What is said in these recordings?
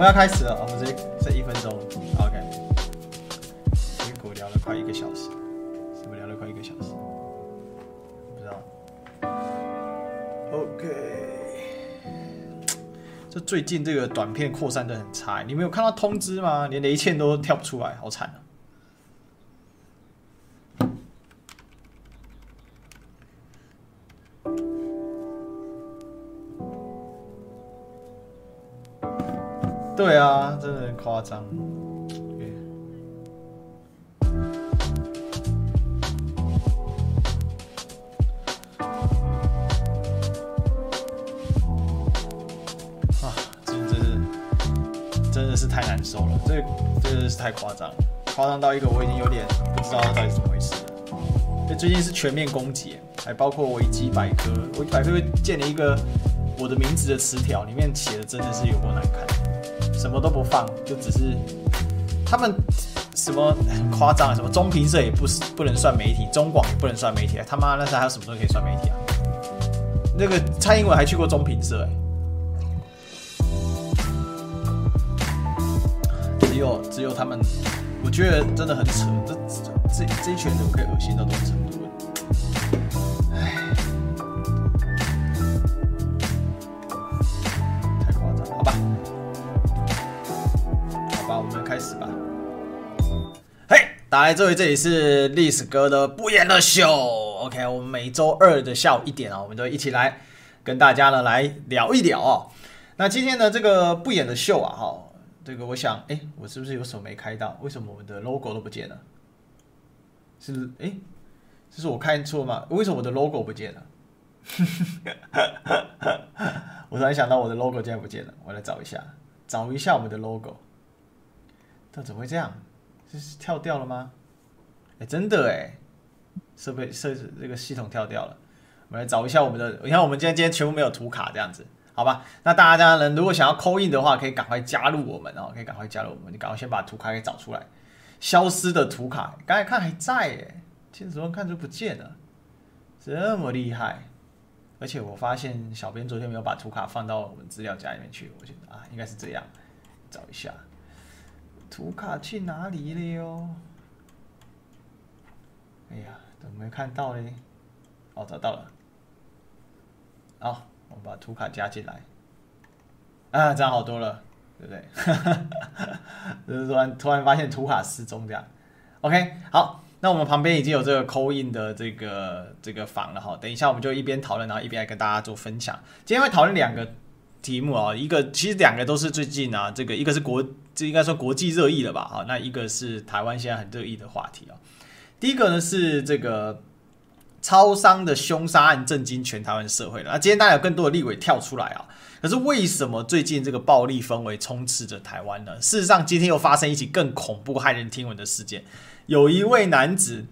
我们要开始了，我们这这一分钟，OK。结果聊了快一个小时，我们聊了快一个小时？不知道。OK。这最近这个短片扩散的很差，你没有看到通知吗？连雷倩都跳不出来，好惨啊！夸张。啊，真的是，真的是太难受了，这真的是太夸张，夸张到一个我已经有点不知道到底怎么回事了。这最近是全面攻击，还包括维基百科，维基百科建了一个我的名字的词条，里面写的真的是有够难看。什么都不放，就只是他们什么很夸张，什么中评社也不是不能算媒体，中广也不能算媒体，他妈那时候还有什么东西可以算媒体啊？那个蔡英文还去过中评社，只有只有他们，我觉得真的很扯，这这这一群人怎么可以恶心到这种程度？来，这位，这里是历史哥的不演的秀。OK，我们每周二的下午一点啊，我们都一起来跟大家呢来聊一聊哦。那今天的这个不演的秀啊，哈，这个我想，哎，我是不是有手没开到？为什么我们的 logo 都不见了？是，哎，这是我看错吗？为什么我的 logo 不见了？我突然想到我的 logo 竟然不见了，我来找一下，找一下我们的 logo。这怎么会这样？这是跳掉了吗？哎，真的哎，设备设置这个系统跳掉了。我们来找一下我们的，你看我们今天今天全部没有图卡这样子，好吧？那大家呢，如果想要扣印的话，可以赶快加入我们哦，可以赶快加入我们。你赶快先把图卡给找出来。消失的图卡，刚才看还在哎，现在怎么看就不见了？这么厉害！而且我发现小编昨天没有把图卡放到我们资料夹里面去，我觉得啊，应该是这样。找一下。图卡去哪里了哟？哎呀，怎么没看到嘞？哦，找到了。好，我们把图卡加进来。啊，这样好多了，对不对？就是突然突然发现图卡失踪这样。OK，好，那我们旁边已经有这个 call in 的这个这个房了哈。等一下我们就一边讨论，然后一边来跟大家做分享。今天会讨论两个。题目啊，一个其实两个都是最近啊，这个一个是国，这应该说国际热议了吧？啊，那一个是台湾现在很热议的话题啊。第一个呢是这个超商的凶杀案震惊全台湾社会了。那今天大家有更多的立委跳出来啊，可是为什么最近这个暴力氛围充斥着台湾呢？事实上，今天又发生一起更恐怖、骇人听闻的事件，有一位男子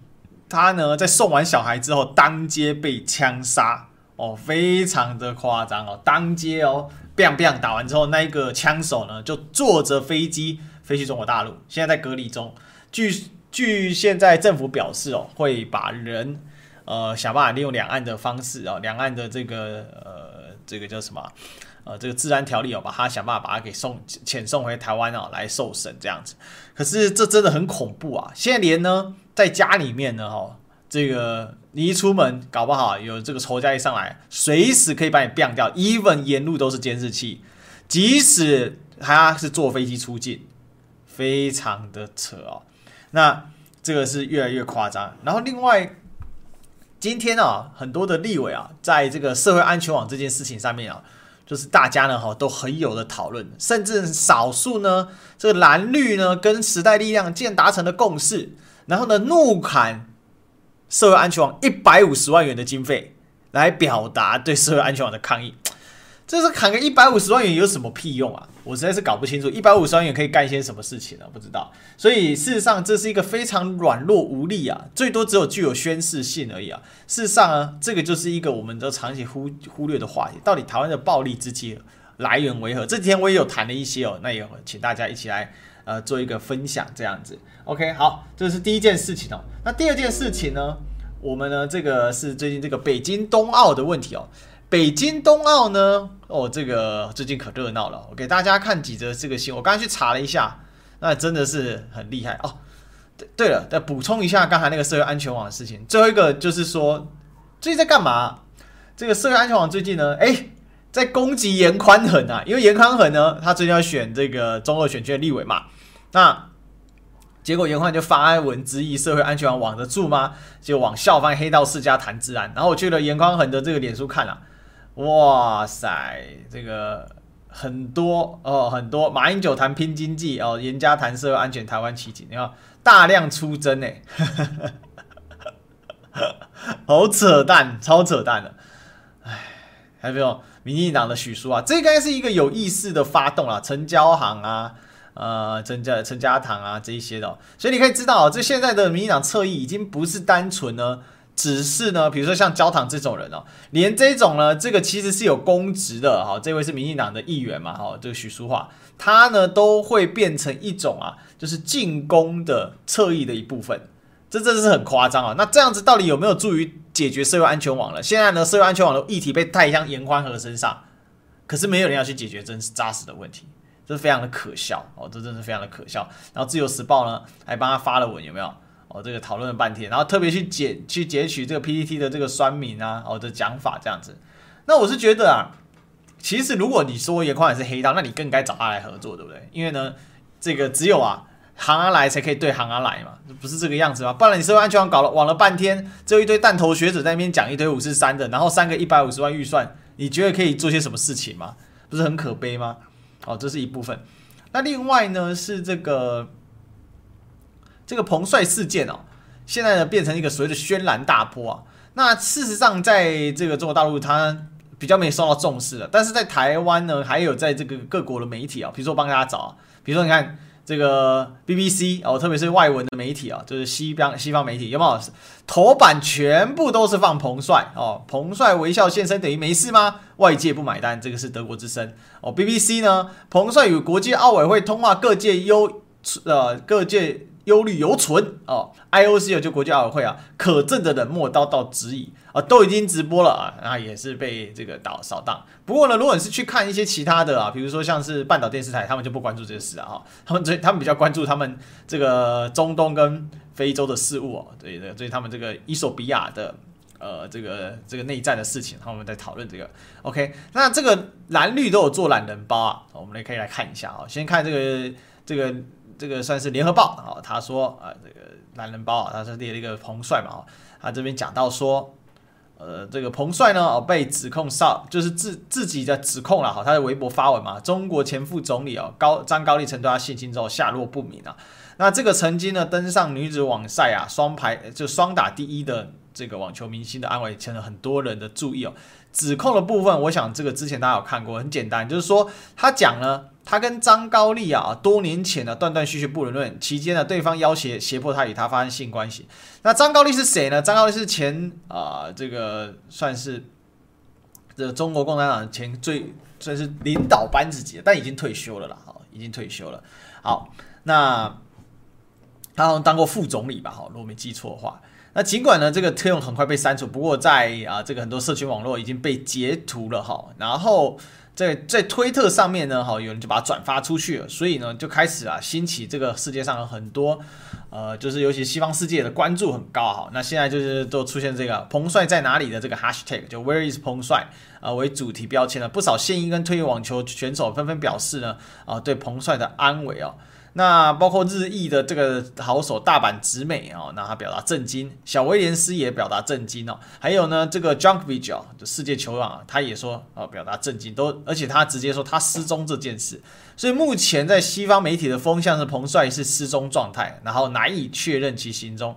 他呢在送完小孩之后，当街被枪杀。哦，非常的夸张哦，当街哦，bang bang 打完之后，那一个枪手呢就坐着飞机飞去中国大陆，现在在隔离中。据据现在政府表示哦，会把人呃想办法利用两岸的方式哦，两岸的这个呃这个叫什么呃这个治安条例哦，把他想办法把他给送遣送回台湾哦来受审这样子。可是这真的很恐怖啊！现在连呢在家里面呢哈这个。你一出门，搞不好有这个仇家一上来，随时可以把你毙掉。even 沿路都是监视器，即使他是坐飞机出境，非常的扯哦。那这个是越来越夸张。然后另外，今天啊，很多的立委啊，在这个社会安全网这件事情上面啊，就是大家呢哈都很有的讨论，甚至少数呢，这个蓝绿呢跟时代力量竟然达成了共识，然后呢怒砍。社会安全网一百五十万元的经费来表达对社会安全网的抗议，这是砍个一百五十万元有什么屁用啊？我实在是搞不清楚，一百五十万元可以干些什么事情啊？不知道。所以事实上，这是一个非常软弱无力啊，最多只有具有宣示性而已啊。事实上啊，这个就是一个我们都长期忽忽略的话题。到底台湾的暴力之结来源为何？这几天我也有谈了一些哦，那也请大家一起来呃做一个分享，这样子。OK，好，这是第一件事情哦。那第二件事情呢，我们呢这个是最近这个北京冬奥的问题哦。北京冬奥呢？哦，这个最近可热闹了。我给大家看几则这个新闻，我刚刚去查了一下，那真的是很厉害哦。对了，再补充一下刚才那个社会安全网的事情。最后一个就是说，最近在干嘛？这个社会安全网最近呢，哎，在攻击严宽恒啊，因为严宽恒呢，他最近要选这个中二选区的立委嘛。那结果严宽就发文质疑社会安全网网得住吗？就往校方黑道世家谈治安。然后我去了严宽恒的这个脸书看了。哇塞，这个很多哦，很多马英九谈拼经济哦，严家谈社会安全，台湾奇景，你看大量出征哎，好扯淡，超扯淡的，哎，还有没有民进党的许叔啊，这应该是一个有意识的发动啊，成交行啊，呃，陈家陈家堂啊这一些的、所以你可以知道，这现在的民进党侧翼已经不是单纯呢。只是呢，比如说像焦糖这种人哦，连这种呢，这个其实是有公职的哈，这位是民进党的议员嘛哈，这个许淑华，他呢都会变成一种啊，就是进攻的侧翼的一部分，这真的是很夸张啊。那这样子到底有没有助于解决社会安全网了？现在呢，社会安全网的议题被带向严宽和身上，可是没有人要去解决真实扎实的问题，这是非常的可笑哦，这真的是非常的可笑。然后自由时报呢还帮他发了文，有没有？哦，这个讨论了半天，然后特别去截去截取这个 PPT 的这个酸民啊，哦的讲法这样子。那我是觉得啊，其实如果你说颜宽也是黑道，那你更该找他来合作，对不对？因为呢，这个只有啊行啊来才可以对行啊来嘛，不是这个样子吗？不然你社会安全网搞了网了半天，只有一堆弹头学者在那边讲一堆五四三的，然后三个一百五十万预算，你觉得可以做些什么事情吗？不是很可悲吗？哦，这是一部分。那另外呢是这个。这个彭帅事件哦，现在呢变成一个所谓的轩然大波啊。那事实上，在这个中国大陆，它比较没受到重视了。但是在台湾呢，还有在这个各国的媒体啊，比如说我帮大家找，比如说你看这个 BBC 哦，特别是外文的媒体啊，就是西方西方媒体有没有头版全部都是放彭帅哦？彭帅微笑现身等于没事吗？外界不买单，这个是德国之声哦。BBC 呢，彭帅与国际奥委会通话，各界优呃各界。忧虑犹存哦，IOC 就国际奥委会啊，可证的冷漠刀刀直以啊，都已经直播了啊，那也是被这个扫扫荡。不过呢，如果你是去看一些其他的啊，比如说像是半岛电视台，他们就不关注这些事啊，哈，他们最他们比较关注他们这个中东跟非洲的事务哦，对的，所以他们这个伊索比亚的呃这个这个内战的事情，他们在讨论这个。OK，那这个蓝绿都有做懒人包啊，我们也可以来看一下啊，先看这个这个。这个算是联合报啊，他说啊，这个男人包啊，他是列了一个彭帅嘛，他这边讲到说，呃，这个彭帅呢，哦被指控少，就是自自己的指控了哈，他的微博发文嘛，中国前副总理哦高张高丽曾对他性侵之后下落不明啊，那这个曾经呢登上女子网赛啊双排就双打第一的这个网球明星的安危，成了很多人的注意哦。指控的部分，我想这个之前大家有看过，很简单，就是说他讲呢。他跟张高丽啊，多年前呢断断续续不伦论，期间呢对方要挟胁迫他与他发生性关系。那张高丽是谁呢？张高丽是前啊、这个算是这个中国共产党前最算是领导班子级，但已经退休了啦，哈，已经退休了。好，那他好像当过副总理吧，哈，如果没记错的话。那尽管呢这个贴文很快被删除，不过在啊这个很多社群网络已经被截图了，哈，然后。在在推特上面呢，哈，有人就把它转发出去了，所以呢，就开始啊兴起这个世界上有很多，呃，就是尤其西方世界的关注很高，哈。那现在就是都出现这个彭帅在哪里的这个 hashtag，就 Where is 彭帅啊为主题标签了，不少现役跟退役网球选手纷纷表示呢，啊对彭帅的安危哦。那包括日裔的这个好手大阪直美哦，那他表达震惊，小威廉斯也表达震惊哦，还有呢这个 Djokovic 哦，世界球王啊，他也说哦表达震惊，都而且他直接说他失踪这件事，所以目前在西方媒体的风向是彭帅是失踪状态，然后难以确认其行踪。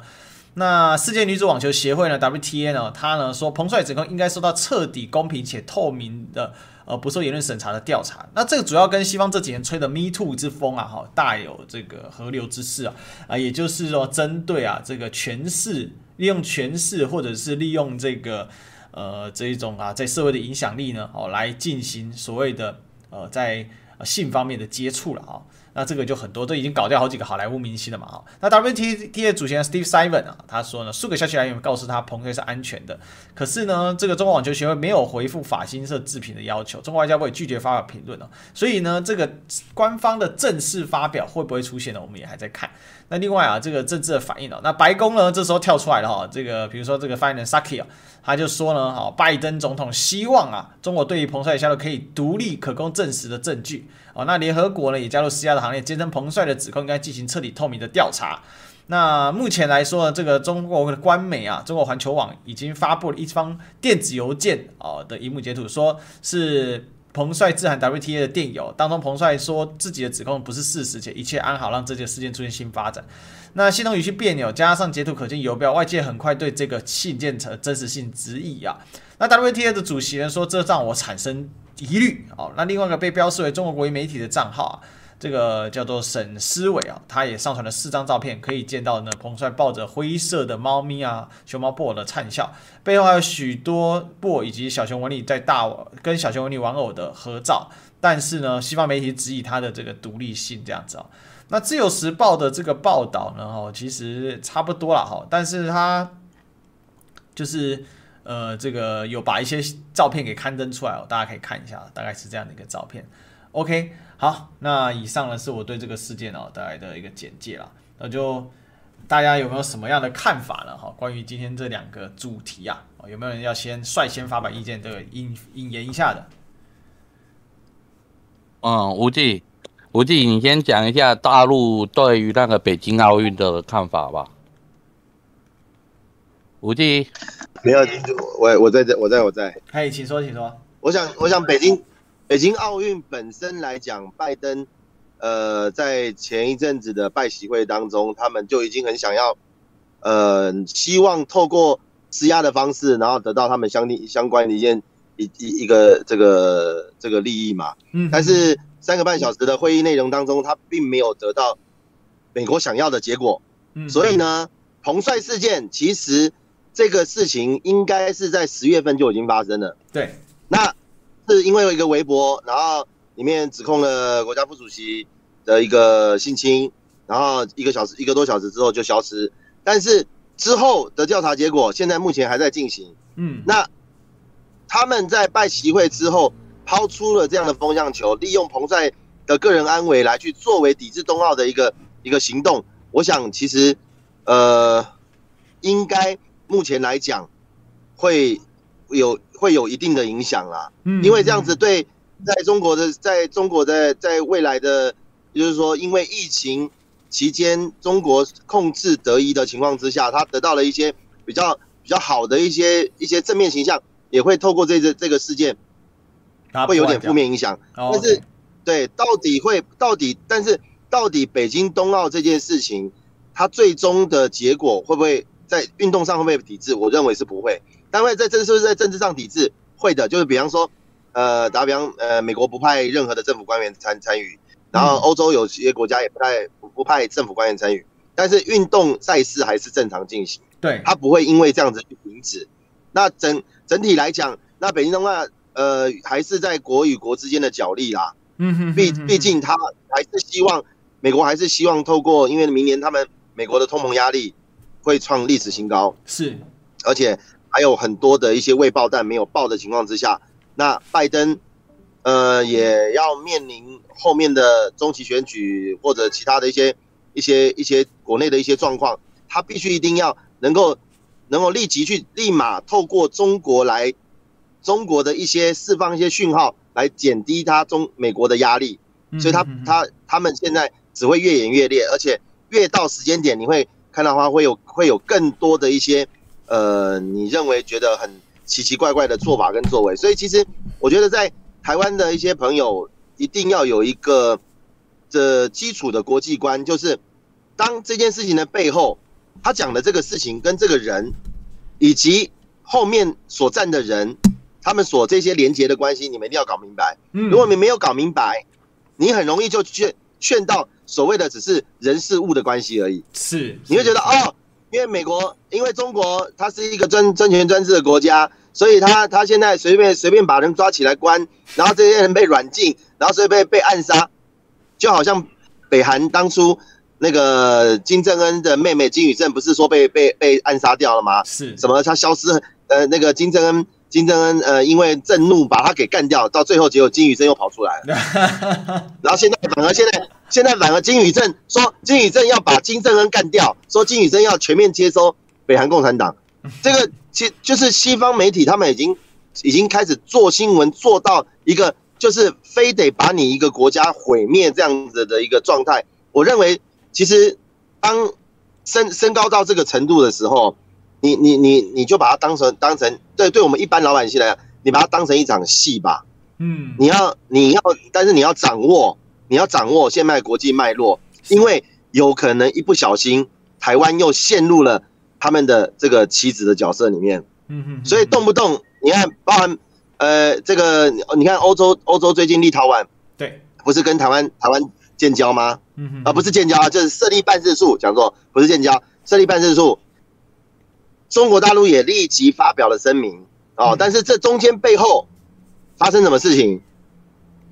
那世界女子网球协会呢 WTA 呢，他呢说彭帅指控应该受到彻底公平且透明的。呃不受言论审查的调查。那这个主要跟西方这几年吹的 Me Too 之风啊，哈，大有这个河流之势啊，啊，也就是说针对啊这个权势，利用权势或者是利用这个呃这一种啊在社会的影响力呢，哦来进行所谓的呃在性方面的接触了啊。那这个就很多都已经搞掉好几个好莱坞明星了嘛，哈。那 WTT 的主席 Steve Simon 啊，他说呢，数个消息来源告诉他彭飞是安全的，可是呢，这个中国网球协会没有回复法新社置评的要求，中国外交部也拒绝发表评论了。所以呢，这个官方的正式发表会不会出现呢？我们也还在看。那另外啊，这个政治的反应哦，那白宫呢，这时候跳出来了哈，这个比如说这个发言人 Saki 啊，他就说呢，哈，拜登总统希望啊，中国对于彭帅的销售可以独立可供证实的证据。哦，那联合国呢也加入施压的行列，坚称彭帅的指控应该进行彻底透明的调查。那目前来说呢，这个中国的官媒啊，中国环球网已经发布了一封电子邮件哦的萤幕截图，说是彭帅致函 WTA 的电邮，当中彭帅说自己的指控不是事实，且一切安好，让这件事件出现新发展。那系统语气别扭，加上截图可见邮标，外界很快对这个信件的真实性质疑啊。那 WTA 的主席人说，这让我产生。疑虑哦，那另外一个被标示为中国国营媒体的账号啊，这个叫做沈思伟啊，他也上传了四张照片，可以见到呢，彭帅抱着灰色的猫咪啊，熊猫布偶的灿笑，背后还有许多布偶以及小熊维尼在大跟小熊维尼玩偶的合照，但是呢，西方媒体质疑他的这个独立性这样子啊，那自由时报的这个报道呢，哦，其实差不多了哈，但是他就是。呃，这个有把一些照片给刊登出来哦，大家可以看一下，大概是这样的一个照片。OK，好，那以上呢是我对这个事件哦带来的一个简介啦。那就大家有没有什么样的看法呢？哈，关于今天这两个主题啊，有没有人要先率先发表意见，这个引引言一下的？嗯，吴忌，吴忌，你先讲一下大陆对于那个北京奥运的看法吧。吴忌。没有，我我在这，我在我在。嘿，请说，请说。我想，我想北京，北京奥运本身来讲，拜登，呃，在前一阵子的拜习会当中，他们就已经很想要，呃，希望透过施压的方式，然后得到他们相应相关的一件一一一个这个这个利益嘛。嗯。但是三个半小时的会议内容当中，他并没有得到美国想要的结果。嗯。所以呢，彭帅事件其实。这个事情应该是在十月份就已经发生了。对，那是因为有一个微博，然后里面指控了国家副主席的一个性侵，然后一个小时一个多小时之后就消失。但是之后的调查结果现在目前还在进行。嗯，那他们在拜习会之后抛出了这样的风向球，利用彭帅的个人安危来去作为抵制冬奥的一个一个行动。我想其实呃应该。目前来讲，会有会有一定的影响啦，嗯，因为这样子对在中国的在中国的在未来的，就是说，因为疫情期间中国控制得宜的情况之下，他得到了一些比较比较好的一些一些正面形象，也会透过这个这个事件，会有点负面影响。但是，对，到底会到底，但是到底北京冬奥这件事情，它最终的结果会不会？在运动上会不会抵制？我认为是不会。单位在政是不是在政治上抵制？会的，就是比方说，呃，打比方，呃，美国不派任何的政府官员参参与，然后欧洲有些国家也不太不不派政府官员参与，但是运动赛事还是正常进行。对，它不会因为这样子去停止。那整整体来讲，那北京冬奥，呃，还是在国与国之间的角力啦。嗯哼，毕毕竟他还是希望美国还是希望透过，因为明年他们美国的通膨压力。会创历史新高，是，而且还有很多的一些未爆弹没有爆的情况之下，那拜登，呃，也要面临后面的中期选举或者其他的一些一些一些国内的一些状况，他必须一定要能够能够立即去立马透过中国来，中国的一些释放一些讯号来减低他中美国的压力，所以他他他们现在只会越演越烈，而且越到时间点你会。看到的话会有会有更多的一些，呃，你认为觉得很奇奇怪怪的做法跟作为，所以其实我觉得在台湾的一些朋友一定要有一个这基础的国际观，就是当这件事情的背后，他讲的这个事情跟这个人，以及后面所站的人，他们所这些连结的关系，你们一定要搞明白。嗯，如果你没有搞明白，你很容易就劝劝到所谓的只是人事物的关系而已。是，你会觉得哦，因为美国，因为中国它是一个专专权专制的国家，所以他他现在随便随便把人抓起来关，然后这些人被软禁，然后所以被被暗杀，就好像北韩当初那个金正恩的妹妹金宇镇不是说被被被暗杀掉了吗？是什么？他消失，呃，那个金正恩。金正恩呃，因为震怒把他给干掉，到最后结果金宇镇又跑出来了，然后现在反而现在现在反而金宇镇说金宇镇要把金正恩干掉，说金宇镇要全面接收北韩共产党，这个其就是西方媒体他们已经已经开始做新闻做到一个就是非得把你一个国家毁灭这样子的一个状态。我认为其实当升升高到这个程度的时候。你你你你就把它当成当成对对我们一般老百姓来讲，你把它当成一场戏吧。嗯，你要你要，但是你要掌握你要掌握现在国际脉络，因为有可能一不小心，台湾又陷入了他们的这个棋子的角色里面。嗯嗯，所以动不动你看，包含呃这个你看欧洲欧洲最近立陶宛对，不是跟台湾台湾建交吗？嗯嗯，啊不是建交啊，就是设立办事处，讲错，不是建交，设立办事处。中国大陆也立即发表了声明哦，但是这中间背后发生什么事情？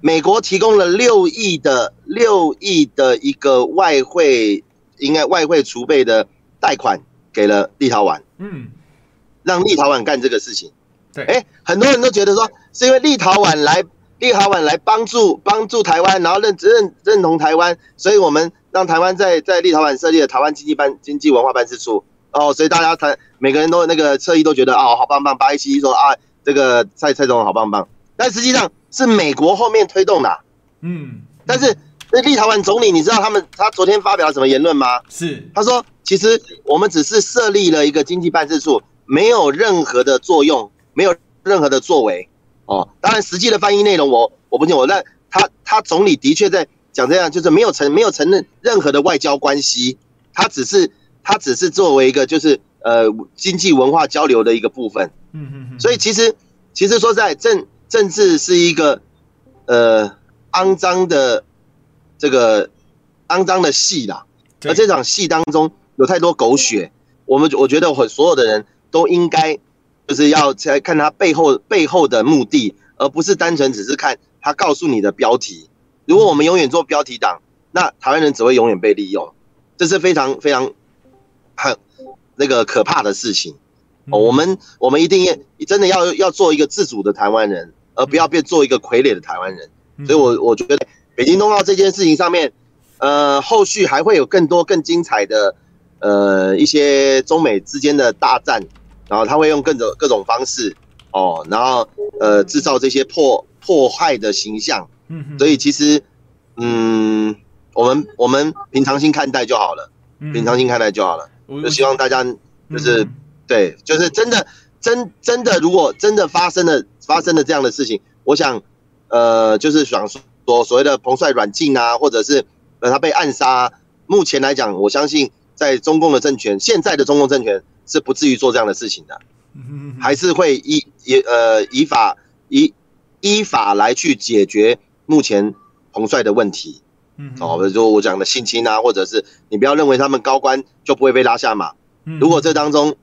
美国提供了六亿的六亿的一个外汇，应该外汇储备的贷款给了立陶宛，嗯，让立陶宛干这个事情。对，哎，很多人都觉得说是因为立陶宛来立陶宛来帮助帮助台湾，然后认认认同台湾，所以我们让台湾在在立陶宛设立了台湾经济办经济文化办事处。哦，所以大家才，每个人都那个侧翼都觉得啊、哦，好棒棒。八一七说啊，这个蔡蔡总统好棒棒。但实际上是美国后面推动的、啊，嗯。但是那立陶宛总理，你知道他们他昨天发表了什么言论吗？是，他说其实我们只是设立了一个经济办事处，没有任何的作用，没有任何的作为。哦，当然实际的翻译内容我我不清楚，但他他总理的确在讲这样，就是没有承没有承认任何的外交关系，他只是。它只是作为一个就是呃经济文化交流的一个部分，嗯嗯嗯，所以其实其实说在政政治是一个呃肮脏的这个肮脏的戏啦，而这场戏当中有太多狗血，我们我觉得我所有的人都应该就是要在看他背后背后的目的，而不是单纯只是看他告诉你的标题。如果我们永远做标题党，那台湾人只会永远被利用，这是非常非常。很那个可怕的事情，哦，我们我们一定要真的要要做一个自主的台湾人，而不要变做一个傀儡的台湾人。所以我，我我觉得北京冬奥这件事情上面，呃，后续还会有更多更精彩的呃一些中美之间的大战，然后他会用各种各种方式哦，然后呃制造这些破破坏的形象。所以其实嗯，我们我们平常心看待就好了，平常心看待就好了。就希望大家就是对，就是真的真真的，如果真的发生了发生了这样的事情，我想呃，就是想说所谓的彭帅软禁啊，或者是呃他被暗杀啊，目前来讲，我相信在中共的政权，现在的中共政权是不至于做这样的事情的，还是会依依呃依法依依法来去解决目前彭帅的问题。哦，就我讲的性侵啊，或者是你不要认为他们高官就不会被拉下马。如果这当中，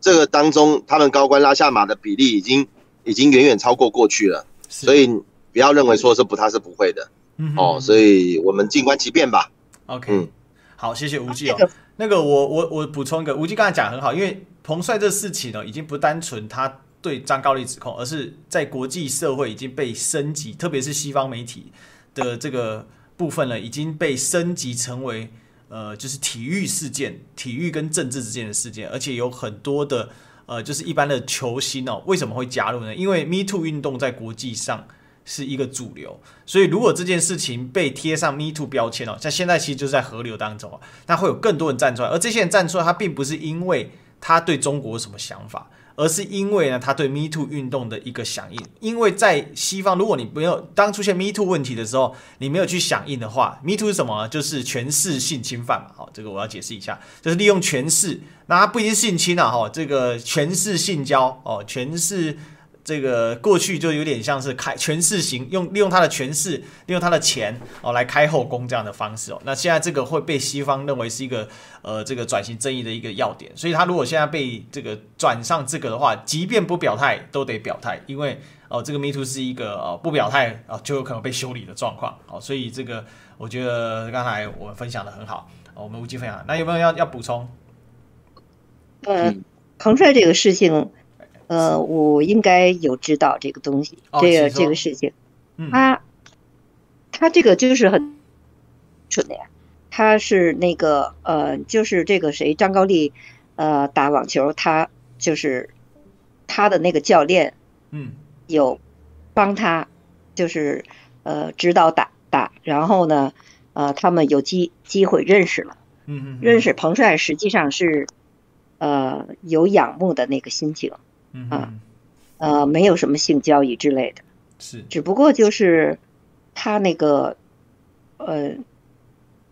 这个当中他们高官拉下马的比例已经已经远远超过过去了，所以不要认为说是不他是不会的。嗯哦，所以我们静观其变吧。OK，好，谢谢吴记哦。那个我我我补充一个，吴记刚才讲很好，因为彭帅这事情呢，已经不单纯他对张高丽指控，而是在国际社会已经被升级，特别是西方媒体的这个。部分呢已经被升级成为呃，就是体育事件，体育跟政治之间的事件，而且有很多的呃，就是一般的球星哦，为什么会加入呢？因为 Me Too 运动在国际上是一个主流，所以如果这件事情被贴上 Me Too 标签哦，像现在其实就是在河流当中啊，那会有更多人站出来，而这些人站出来，他并不是因为他对中国有什么想法。而是因为呢，他对 Me Too 运动的一个响应。因为在西方，如果你没有当出现 Me Too 问题的时候，你没有去响应的话，Me Too 是什么？就是权势性侵犯嘛。好，这个我要解释一下，就是利用权势，那他不一定是性侵啊，哈，这个权势性交哦，权势这个过去就有点像是开权势型，用利用他的权势，利用他的钱哦来开后宫这样的方式哦。那现在这个会被西方认为是一个呃这个转型正义的一个要点，所以他如果现在被这个转上这个的话，即便不表态都得表态，因为哦这个 Me Too 是一个呃不表态啊就有可能被修理的状况哦。所以这个我觉得刚才我们分享的很好，我们无忌分享，那有没有要要补充？呃，彭帅这个事情。呃，我应该有知道这个东西，哦、这个这个事情，嗯、他他这个就是很蠢的呀，他是那个呃，就是这个谁张高丽呃打网球，他就是他的那个教练，嗯，有帮他就是呃指导打打，然后呢呃他们有机机会认识了，嗯嗯，认识彭帅实际上是呃有仰慕的那个心情。嗯啊，呃，没有什么性交易之类的，是，只不过就是他那个，呃，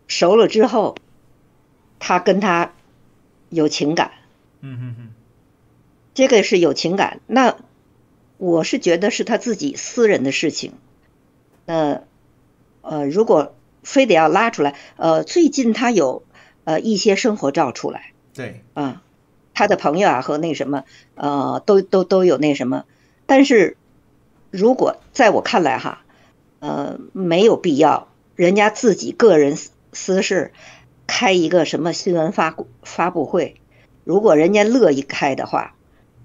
熟了之后，他跟他有情感，嗯嗯嗯，这个是有情感。那我是觉得是他自己私人的事情。那，呃，如果非得要拉出来，呃，最近他有呃一些生活照出来，对，啊。他的朋友啊和那什么，呃，都都都有那什么，但是如果在我看来哈，呃，没有必要，人家自己个人私事开一个什么新闻发发布会，如果人家乐意开的话，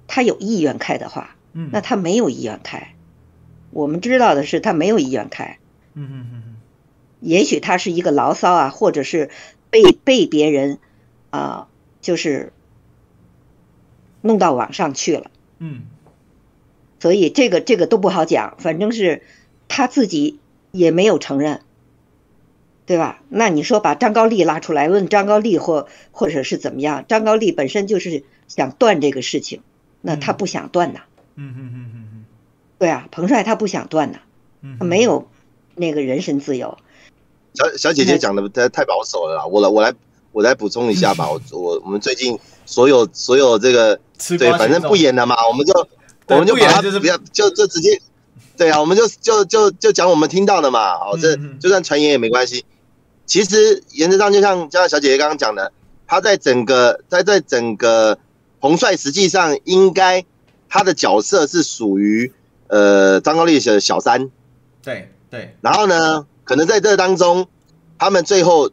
他有意愿开的话，嗯，那他没有意愿开，我们知道的是他没有意愿开，嗯嗯嗯嗯，也许他是一个牢骚啊，或者是被被别人啊、呃，就是。弄到网上去了，嗯，所以这个这个都不好讲，反正是他自己也没有承认，对吧？那你说把张高丽拉出来问张高丽或或者是怎么样？张高丽本身就是想断这个事情，那他不想断呐，嗯嗯嗯嗯嗯，对啊，彭帅他不想断呐，他没有那个人身自由。小小姐姐讲的太太保守了啦，我来我来我来补充一下吧，我我我们最近。所有所有这个对，反正不演了嘛，我们就我们就把它不要就就直接，对啊，我们就就就就讲我们听到的嘛，好，这就算传言也没关系。其实原则上就像就像小姐姐刚刚讲的，他在整个在在整个彭帅实际上应该他的角色是属于呃张高丽的小三，对对，然后呢，可能在这当中他们最后。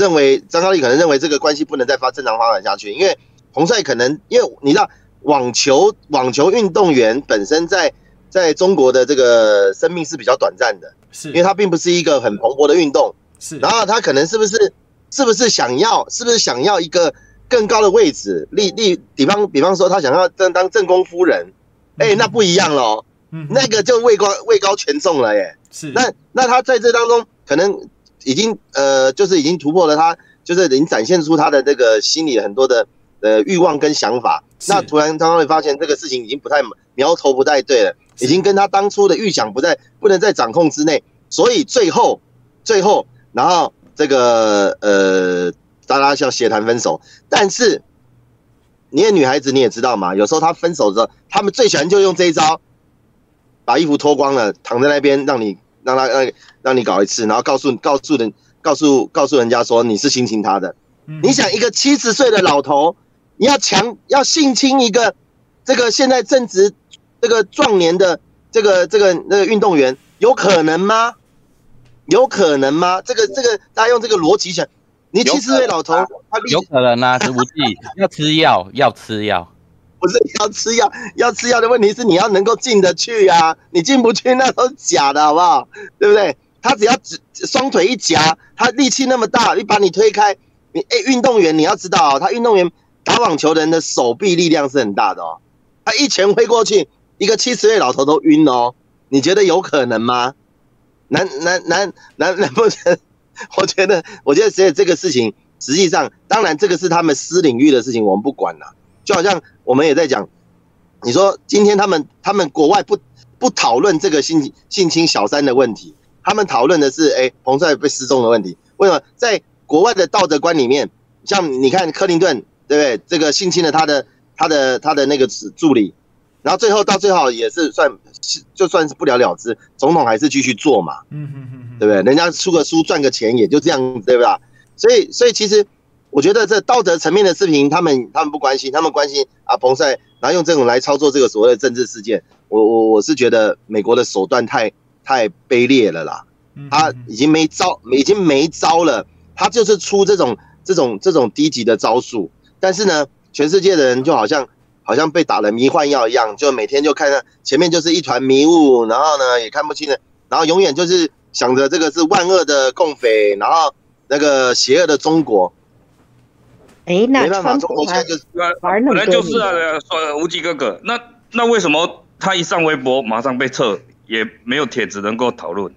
认为张高丽可能认为这个关系不能再发正常发展下去，因为彭帅可能因为你知道网球网球运动员本身在在中国的这个生命是比较短暂的，是。因为他并不是一个很蓬勃的运动，是，然后他可能是不是是不是想要是不是想要一个更高的位置，例例比方比方说他想要当当正宫夫人，哎，那不一样喽，嗯，那个就位高位高权重了耶，是，那那他在这当中可能。已经呃，就是已经突破了他，就是已经展现出他的这个心里很多的呃欲望跟想法。那突然他会发现这个事情已经不太苗头不太对了，已经跟他当初的预想不在不能在掌控之内。所以最后最后，然后这个呃，大家要协谈分手。但是你的女孩子你也知道嘛，有时候她分手的时候，他们最喜欢就用这一招，把衣服脱光了，躺在那边让你。让他让让你搞一次，然后告诉告诉人告诉告诉人家说你是性侵他的。嗯、你想一个七十岁的老头，你要强要性侵一个这个现在正值这个壮年的这个这个那个运动员，有可能吗？有可能吗？这个这个大家用这个逻辑想，你七十岁老头，他有可能啊，是无忌要吃药要吃药。不是要吃药，要吃药的问题是你要能够进得去啊，你进不去那都是假的，好不好？对不对？他只要只双腿一夹，他力气那么大，一把你推开，你哎，运动员你要知道哦，他运动员打网球的人的手臂力量是很大的哦，他一拳挥过去，一个七十岁老头都晕哦，你觉得有可能吗？难难难难难不成？我觉得，我觉得所以这个事情，实际上当然这个是他们私领域的事情，我们不管了。就好像我们也在讲，你说今天他们他们国外不不讨论这个性性侵小三的问题，他们讨论的是哎彭帅被失踪的问题。为什么在国外的道德观里面，像你看克林顿对不对？这个性侵了他的他的他的那个助理，然后最后到最后也是算是就算是不了了之，总统还是继续做嘛，嗯对不对？人家出个书赚个钱也就这样子，对吧？所以所以其实我觉得这道德层面的视频，他们他们不关心，他们关心啊彭帅，然后用这种来操作这个所谓的政治事件，我我我是觉得美国的手段太太卑劣了啦，他已经没招，已经没招了，他就是出这种这种这种低级的招数，但是呢，全世界的人就好像。好像被打了迷幻药一样，就每天就看到前面就是一团迷雾，然后呢也看不清了，然后永远就是想着这个是万恶的共匪，然后那个邪恶的中国。哎，那没办法，本来就是啊，说无极哥哥，那那为什么他一上微博马上被撤，也没有帖子能够讨论，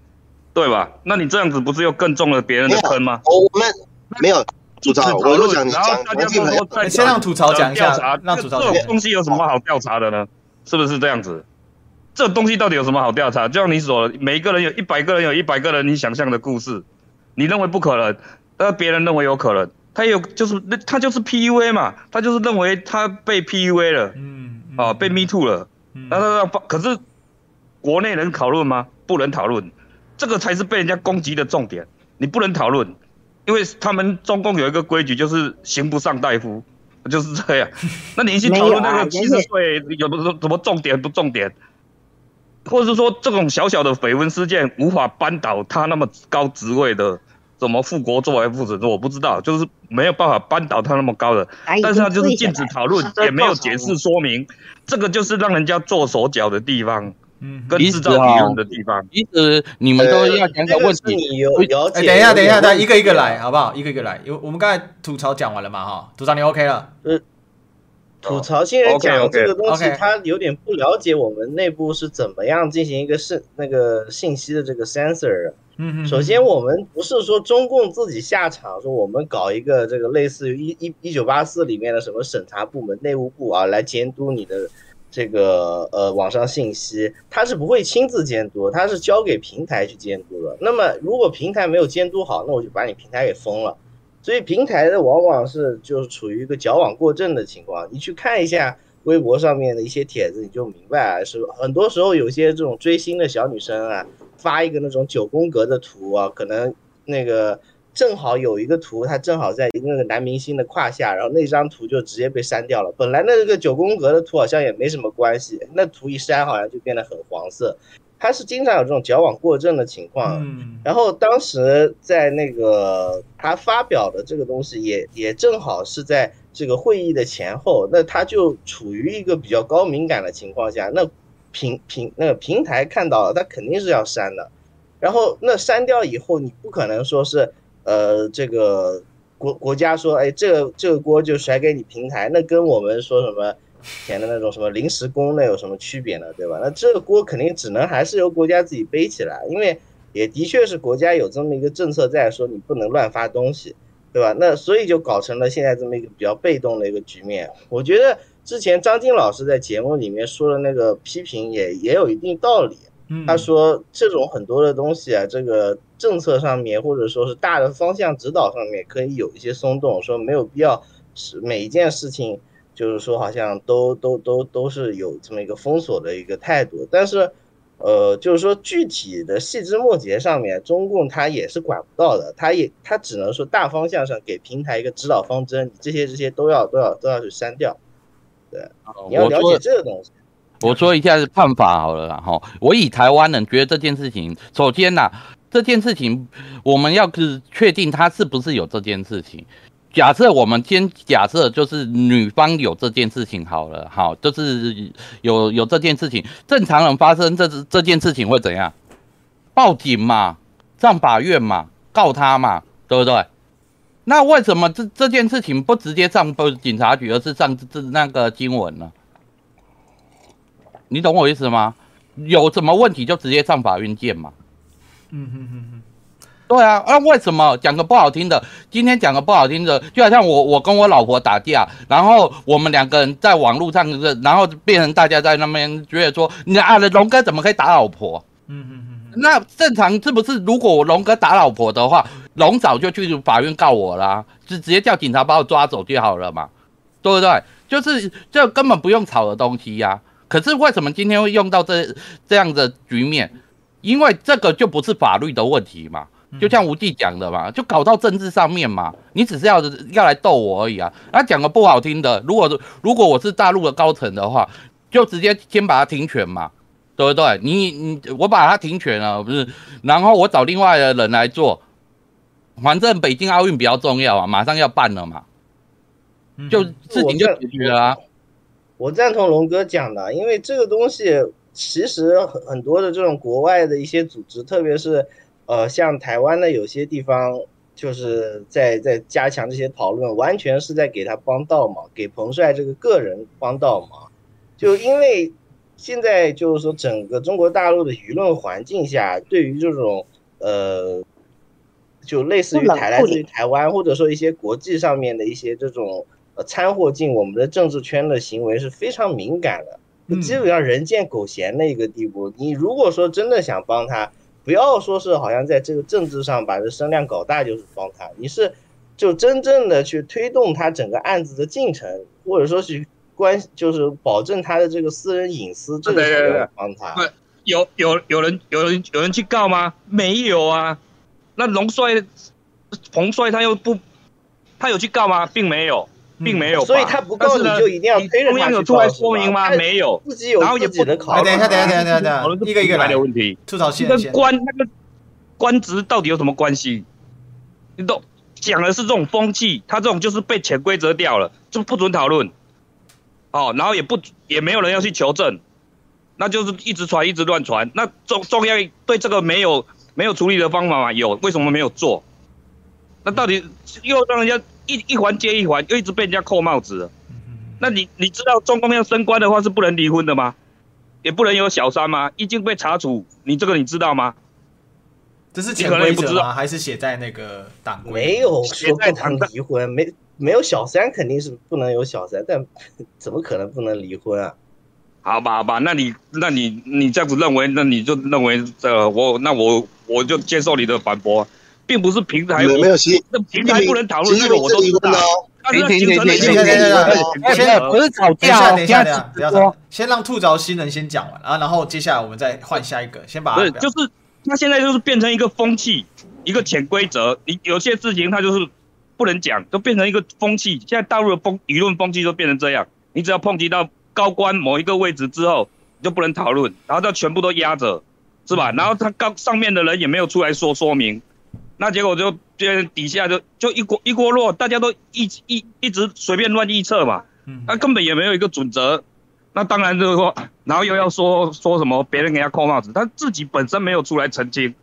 对吧？那你这样子不是又更中了别人的坑吗？我们没有。吐槽，我都讲你讲，大家都在先让吐槽讲一下，让吐槽。这种东西有什么好调查的呢？是不是这样子？这东西到底有什么好调查？就像你说，每一个人有一百个人，有一百个人你想象的故事，你认为不可能，但别人认为有可能。他有就是那他就是 PUA 嘛，他就是认为他被 PUA 了，嗯，啊，被 Me Too 了，那那那可是国内能讨论吗？不能讨论，这个才是被人家攻击的重点，你不能讨论。因为他们中共有一个规矩，就是刑不上大夫，就是这样。那你去讨论那个七十岁有什么什么重点不重点，或者是说这种小小的绯闻事件无法扳倒他那么高职位的什么复国作为副总，我不知道，就是没有办法扳倒他那么高的。但是他就是禁止讨论，也没有解释说明，这个就是让人家做手脚的地方。嗯，跟制造敌人的地方，其实你们都要讲个问题。你有了解？哎，等一下，等一下，等一个一个来，好不好？一个一个来。因为我们刚才吐槽讲完了嘛，哈，吐槽你 OK 了？呃，吐槽新人讲这个东西，他有点不了解我们内部是怎么样进行一个是那个信息的这个 censor。首先，我们不是说中共自己下场，说我们搞一个这个类似于一一一九八四里面的什么审查部门、内务部啊，来监督你的。这个呃，网上信息他是不会亲自监督，他是交给平台去监督的。那么如果平台没有监督好，那我就把你平台给封了。所以平台的往往是就是处于一个矫枉过正的情况。你去看一下微博上面的一些帖子，你就明白了，是很多时候有些这种追星的小女生啊，发一个那种九宫格的图啊，可能那个。正好有一个图，它正好在那个男明星的胯下，然后那张图就直接被删掉了。本来那个九宫格的图好像也没什么关系，那图一删好像就变得很黄色。他是经常有这种矫枉过正的情况。嗯。然后当时在那个他发表的这个东西也也正好是在这个会议的前后，那他就处于一个比较高敏感的情况下，那平平那个平台看到了，他肯定是要删的。然后那删掉以后，你不可能说是。呃，这个国国家说，哎，这个这个锅就甩给你平台，那跟我们说什么填的那种什么临时工那有什么区别呢？对吧？那这个锅肯定只能还是由国家自己背起来，因为也的确是国家有这么一个政策在说你不能乱发东西，对吧？那所以就搞成了现在这么一个比较被动的一个局面。我觉得之前张晶老师在节目里面说的那个批评也也有一定道理。他说这种很多的东西啊，这个。政策上面，或者说是大的方向指导上面，可以有一些松动，说没有必要是每一件事情，就是说好像都都都都是有这么一个封锁的一个态度。但是，呃，就是说具体的细枝末节上面，中共他也是管不到的，他也他只能说大方向上给平台一个指导方针，这些这些都要都要都要去删掉。对，你要了解这个东西。我说，一下看法好了哈，我以台湾人觉得这件事情，首先呐、啊。这件事情，我们要是确定他是不是有这件事情。假设我们先假设就是女方有这件事情好了，好，就是有有这件事情，正常人发生这这件事情会怎样？报警嘛，上法院嘛，告他嘛，对不对？那为什么这这件事情不直接上报警察局，而是上这那个新闻呢？你懂我意思吗？有什么问题就直接上法院见嘛。嗯哼哼哼，对啊，那、啊、为什么讲个不好听的？今天讲个不好听的，就好像我我跟我老婆打架，然后我们两个人在网络上，然后变成大家在那边觉得说，你啊，龙哥怎么可以打老婆？嗯哼哼，那正常是不是？如果我龙哥打老婆的话，龙早就去法院告我啦，就直接叫警察把我抓走就好了嘛，对不对？就是这根本不用吵的东西呀、啊。可是为什么今天会用到这这样的局面？因为这个就不是法律的问题嘛，就像吴忌讲的嘛，就搞到政治上面嘛。你只是要要来逗我而已啊。那讲个不好听的，如果如果我是大陆的高层的话，就直接先把他停权嘛，对不对？你你我把他停权了，不是？然后我找另外的人来做，反正北京奥运比较重要啊，马上要办了嘛，就事情就解决了啊。我赞同龙哥讲的，因为这个东西其实很多的这种国外的一些组织，特别是呃像台湾的有些地方，就是在在加强这些讨论，完全是在给他帮倒忙，给彭帅这个个人帮倒忙。就因为现在就是说整个中国大陆的舆论环境下，对于这种呃，就类似于台来自于台湾，或者说一些国际上面的一些这种。呃，掺和进我们的政治圈的行为是非常敏感的，基本上人见狗嫌的一个地步。你如果说真的想帮他，不要说是好像在这个政治上把这声量搞大就是帮他，你是就真正的去推动他整个案子的进程，或者说是关就是保证他的这个私人隐私，这个才能帮他。不，有有有人有人有人去告吗？没有啊。那龙帅、彭帅他又不，他有去告吗？并没有。并没有，所以他不告你就一定要推着他去告。中央有出来说明吗？没有，自己有自己的考虑。等一下，等一下，等一下，等一下，一个一个来的问题。吐槽线，跟官那个官职到底有什么关系？你都讲的是这种风气，他这种就是被潜规则掉了，就不准讨论。哦，然后也不也没有人要去求证，那就是一直传，一直乱传。那中中央对这个没有没有处理的方法吗？有，为什么没有做？那到底又让人家？一一环接一环，又一直被人家扣帽子。那你你知道中共要升官的话是不能离婚的吗？也不能有小三吗？一经被查处，你这个你知道吗？这是潜规则吗？还是写在那个党规？没有说不能离婚，没没有小三肯定是不能有小三，但 怎么可能不能离婚啊？好吧，好吧，那你那你你这样子认为，那你就认为这、呃、我那我我就接受你的反驳，并不是平台没有新，那平台不能讨论这个，我都知道。停停停停停停！现在不是吵架，等一下，等一下，不要吵。先让兔槽新人先讲完啊，然后接下来我们再换下一个，先把。对，就是那现在就是变成一个风气，一个潜规则。你有些事情他就是不能讲，都变成一个风气。现在大陆的风舆论风气都变成这样，你只要碰及到高官某一个位置之后，你就不能讨论，然后就全部都压着。是吧？然后他刚上面的人也没有出来说说明。那结果就就底下就就一锅一锅落，大家都一一一直随便乱预测嘛，那根本也没有一个准则。那当然就是说，然后又要说说什么别人给他扣帽子，他自己本身没有出来澄清。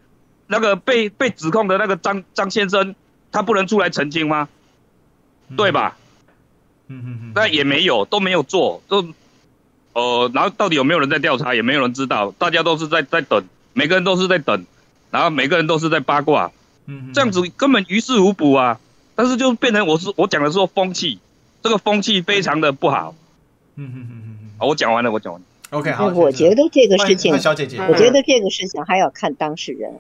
那个被被指控的那个张张先生，他不能出来澄清吗？对吧？嗯嗯嗯。那也没有，都没有做，都呃，然后到底有没有人在调查，也没有人知道，大家都是在在等，每个人都是在等，然后每个人都是在八卦。嗯这样子根本于事无补啊！但是就变成我是我讲的是说风气，这个风气非常的不好。嗯嗯嗯嗯好，我讲完了，我讲完了。OK，好。我觉得这个事情，小姐姐，我觉得这个事情还要看当事人。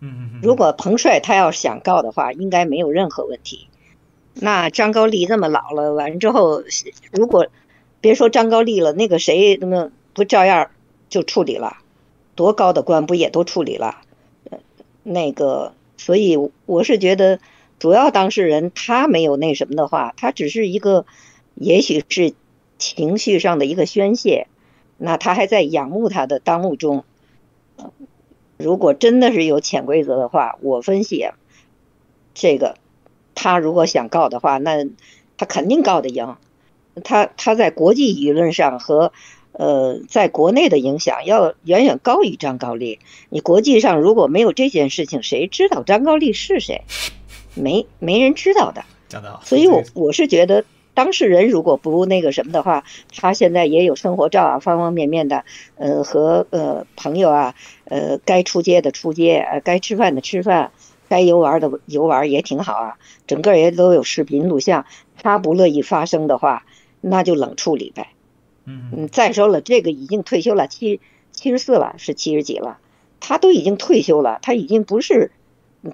嗯嗯嗯。如果彭帅他要想告的话，应该没有任何问题。那张高丽那么老了，完之后，如果别说张高丽了，那个谁那不照样就处理了？多高的官不也都处理了？那个。所以我是觉得，主要当事人他没有那什么的话，他只是一个，也许是情绪上的一个宣泄，那他还在仰慕他的当务中。如果真的是有潜规则的话，我分析，这个他如果想告的话，那他肯定告得赢。他他在国际舆论上和。呃，在国内的影响要远远高于张高丽。你国际上如果没有这件事情，谁知道张高丽是谁？没没人知道的。所以我我是觉得，当事人如果不那个什么的话，他现在也有生活照啊，方方面面的，呃，和呃朋友啊，呃，该出街的出街，呃，该吃饭的吃饭，该游玩的游玩也挺好啊。整个也都有视频录像。他不乐意发声的话，那就冷处理呗。嗯，再说了，这个已经退休了，七七十四了，是七十几了，他都已经退休了，他已经不是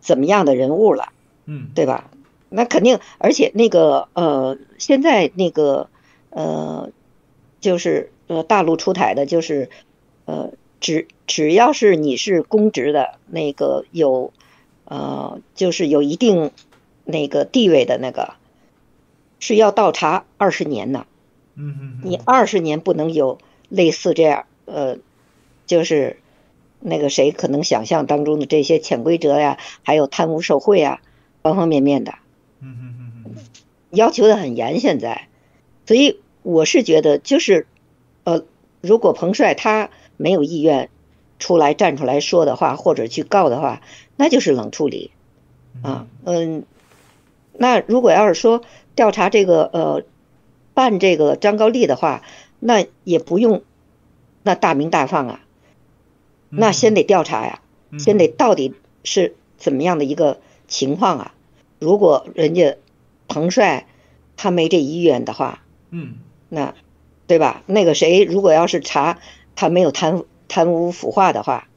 怎么样的人物了，嗯，对吧？那肯定，而且那个呃，现在那个呃，就是呃大陆出台的，就是呃只只要是你是公职的那个有呃就是有一定那个地位的那个，是要倒查二十年呢。嗯嗯。你二十年不能有类似这样呃，就是那个谁可能想象当中的这些潜规则呀，还有贪污受贿啊，方方面面的。嗯嗯嗯嗯。要求的很严，现在。所以我是觉得，就是，呃，如果彭帅他没有意愿出来站出来说的话，或者去告的话，那就是冷处理，啊，嗯，那如果要是说调查这个呃办这个张高丽的话，那也不用那大鸣大放啊，那先得调查呀，先得到底是怎么样的一个情况啊？如果人家彭帅他没这意愿的话。嗯，那，对吧？那个谁，如果要是查他没有贪贪污腐化的话，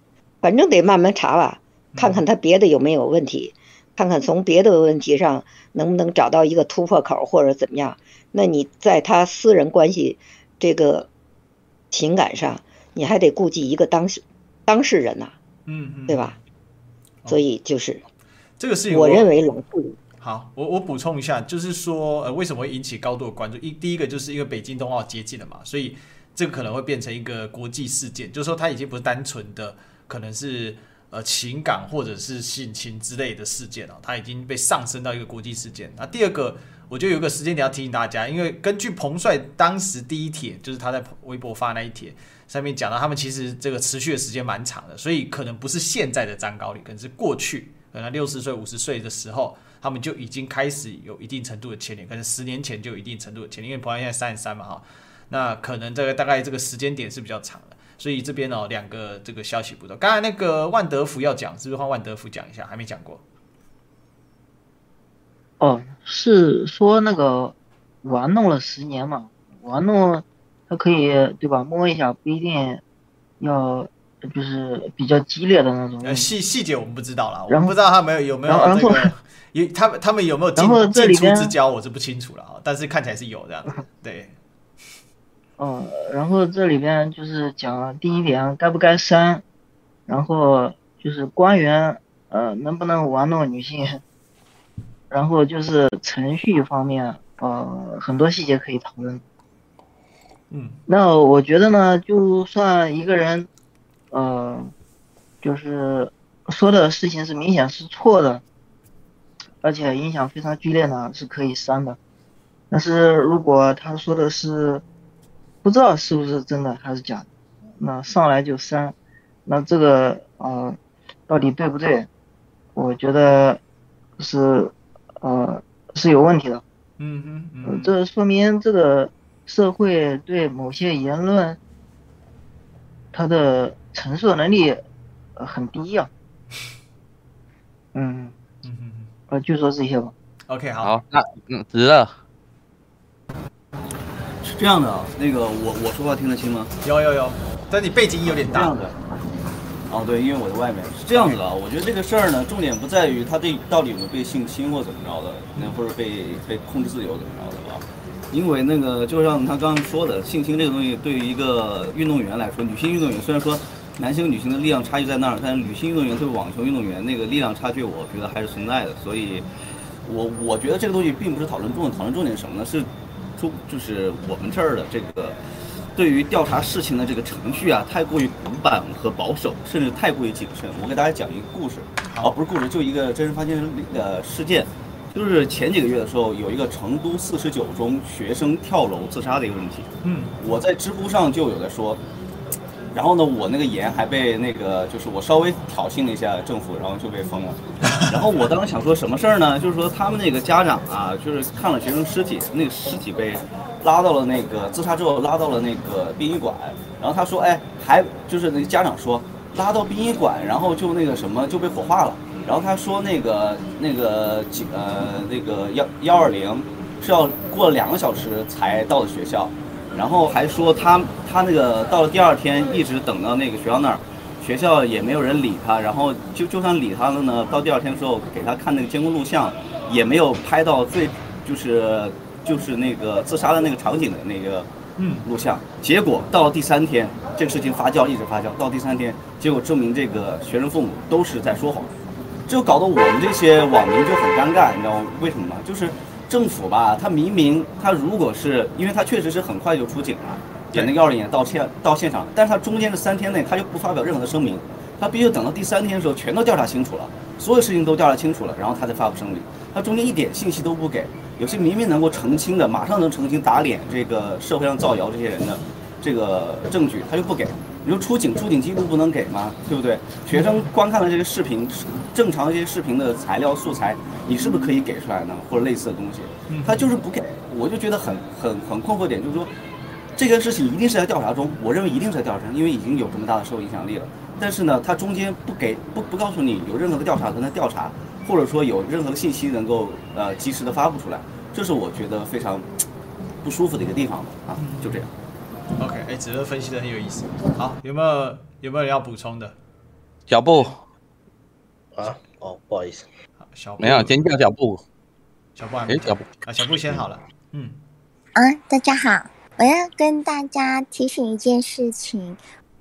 反正得慢慢查吧，看看他别的有没有问题，看看从别的问题上能不能找到一个突破口或者怎么样。那你在他私人关系这个情感上，你还得顾及一个当事当事人呐，嗯嗯，对吧？所以就是这个事情我认为冷处理。好，我我补充一下，就是说，呃，为什么会引起高度的关注？一第一个就是因为北京冬奥接近了嘛，所以这个可能会变成一个国际事件，就是说它已经不是单纯的可能是呃情感或者是性侵之类的事件了，它已经被上升到一个国际事件。那第二个，我觉得有个时间点要提醒大家，因为根据彭帅当时第一帖，就是他在微博发那一帖上面讲到，他们其实这个持续的时间蛮长的，所以可能不是现在的张高丽，可能是过去可能六十岁、五十岁的时候。他们就已经开始有一定程度的牵连，可能十年前就有一定程度的牵连，因为彭帅现在三十三嘛哈，那可能这个大概这个时间点是比较长的，所以这边哦两个这个消息不多。刚才那个万德福要讲，是不是换万德福讲一下？还没讲过。哦，是说那个玩弄了十年嘛？玩弄他可以对吧？摸一下不一定要。就是比较激烈的那种。呃，细细节我们不知道啦，我们不知道他没有有没有这个，有他们他们有没有进进出之交，我是不清楚了啊。但是看起来是有这样子，对。哦，然后这里边就是讲第一点该不该删，然后就是官员呃能不能玩弄女性，然后就是程序方面呃很多细节可以讨论。嗯，那我觉得呢，就算一个人。呃，就是说的事情是明显是错的，而且影响非常剧烈呢，是可以删的。但是如果他说的是不知道是不是真的还是假的，那上来就删，那这个呃到底对不对？我觉得是呃是有问题的。嗯嗯嗯，这说明这个社会对某些言论，它的。承受能力，呃，很低呀、啊。嗯嗯嗯呃，就说这些吧。OK，好，好，那嗯，值了。是这样的啊，那个我我说话听得清吗？有有有，但你背景音有点大。这样的。哦，对，因为我在外面。是这样子的啊，我觉得这个事儿呢，重点不在于他这到底有没有被性侵或怎么着的，那或者被被控制自由怎么着的吧。因为那个就像他刚刚说的，性侵这个东西对于一个运动员来说，女性运动员虽然说。男性女性的力量差距在那儿，但是女性运动员对网球运动员那个力量差距，我觉得还是存在的。所以，我我觉得这个东西并不是讨论重点，讨论重点是什么呢？是，中就是我们这儿的这个对于调查事情的这个程序啊，太过于古板和保守，甚至太过于谨慎。我给大家讲一个故事，啊，不是故事，就一个真实发生的事件，就是前几个月的时候，有一个成都四十九中学生跳楼自杀的一个问题。嗯，我在知乎上就有在说。然后呢，我那个言还被那个，就是我稍微挑衅了一下政府，然后就被封了。然后我当时想说什么事儿呢？就是说他们那个家长啊，就是看了学生尸体，那个尸体被拉到了那个自杀之后拉到了那个殡仪馆。然后他说，哎，还就是那个家长说拉到殡仪馆，然后就那个什么就被火化了。然后他说那个那个警呃那个幺幺二零是要过了两个小时才到的学校。然后还说他他那个到了第二天，一直等到那个学校那儿，学校也没有人理他。然后就就算理他了呢，到第二天的时候给他看那个监控录像，也没有拍到最就是就是那个自杀的那个场景的那个录像。结果到了第三天，这个事情发酵一直发酵，到第三天，结果证明这个学生父母都是在说谎，就搞得我们这些网民就很尴尬，你知道为什么吗？就是政府吧，他明明他如果是因为他确实是很快就出警了，点那个幺二零到现到现场，但是他中间的三天内他就不发表任何的声明。他必须等到第三天的时候，全都调查清楚了，所有事情都调查清楚了，然后他再发布声明。他中间一点信息都不给，有些明明能够澄清的，马上能澄清打脸这个社会上造谣这些人的这个证据，他就不给。你说出警出警记录不能给吗？对不对？学生观看了这个视频，正常的这些视频的材料素材，你是不是可以给出来呢？或者类似的东西，他就是不给。我就觉得很很很困惑点，就是说，这件事情一定是在调查中，我认为一定是在调查中，因为已经有这么大的社会影响力了。但是呢，他中间不给不不告诉你有任何的调查跟他调查，或者说有任何的信息能够呃及时的发布出来，这是我觉得非常不舒服的一个地方啊，就这样。OK，哎，子乐分析的很有意思。好，有没有有没有人要补充的？小布啊，哦，不好意思，小布没有尖叫，小布，小布还没，哎，小布啊，小布先好了，嗯，啊，大家好，我要跟大家提醒一件事情。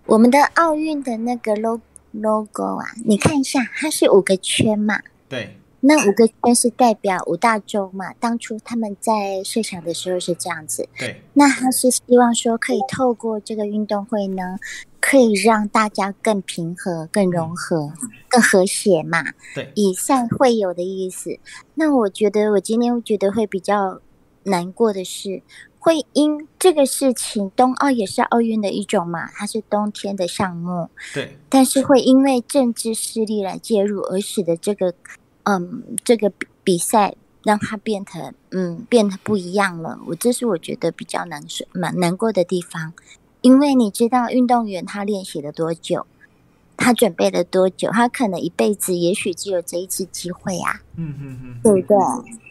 我们的奥运的那个 logo logo 啊，你看一下，它是五个圈嘛？对。那五个圈是代表五大洲嘛？当初他们在设想的时候是这样子。对。那他是希望说，可以透过这个运动会呢，可以让大家更平和、更融合、更和谐嘛？对。以赛会友的意思。那我觉得，我今天觉得会比较难过的是。会因这个事情，冬奥也是奥运的一种嘛，它是冬天的项目。对。但是会因为政治势力来介入，而使得这个，嗯，这个比比赛让他变得，嗯，变得不一样了。我这是我觉得比较难受、蛮难过的地方，因为你知道运动员他练习了多久，他准备了多久，他可能一辈子也许只有这一次机会啊。嗯嗯嗯。对不对？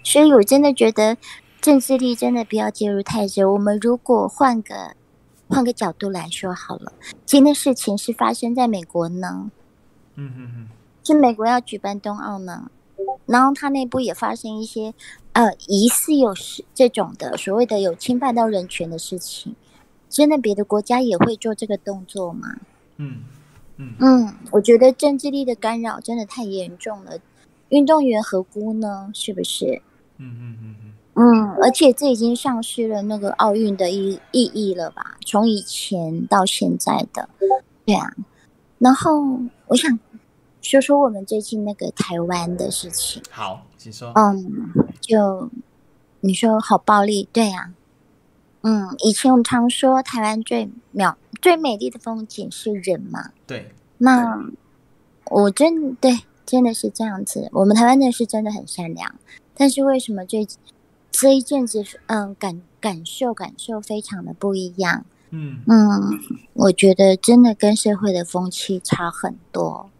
所以我真的觉得。政治力真的不要介入太久。我们如果换个换个角度来说好了，今天事情是发生在美国呢，嗯嗯嗯，是美国要举办冬奥呢，然后他内部也发生一些呃疑似有是这种的所谓的有侵犯到人权的事情，真的别的国家也会做这个动作吗？嗯嗯嗯，我觉得政治力的干扰真的太严重了，运动员何辜呢？是不是？嗯嗯嗯。嗯，而且这已经丧失了那个奥运的意意义了吧？从以前到现在的，对啊。然后我想说说我们最近那个台湾的事情。好，请说。嗯，就你说好暴力，对啊。嗯，以前我们常说台湾最美最美丽的风景是人嘛。对。那我真对，真的是这样子。我们台湾人是真的很善良，但是为什么最近？这一阵子，嗯，感感受感受非常的不一样，嗯嗯，我觉得真的跟社会的风气差很多，对，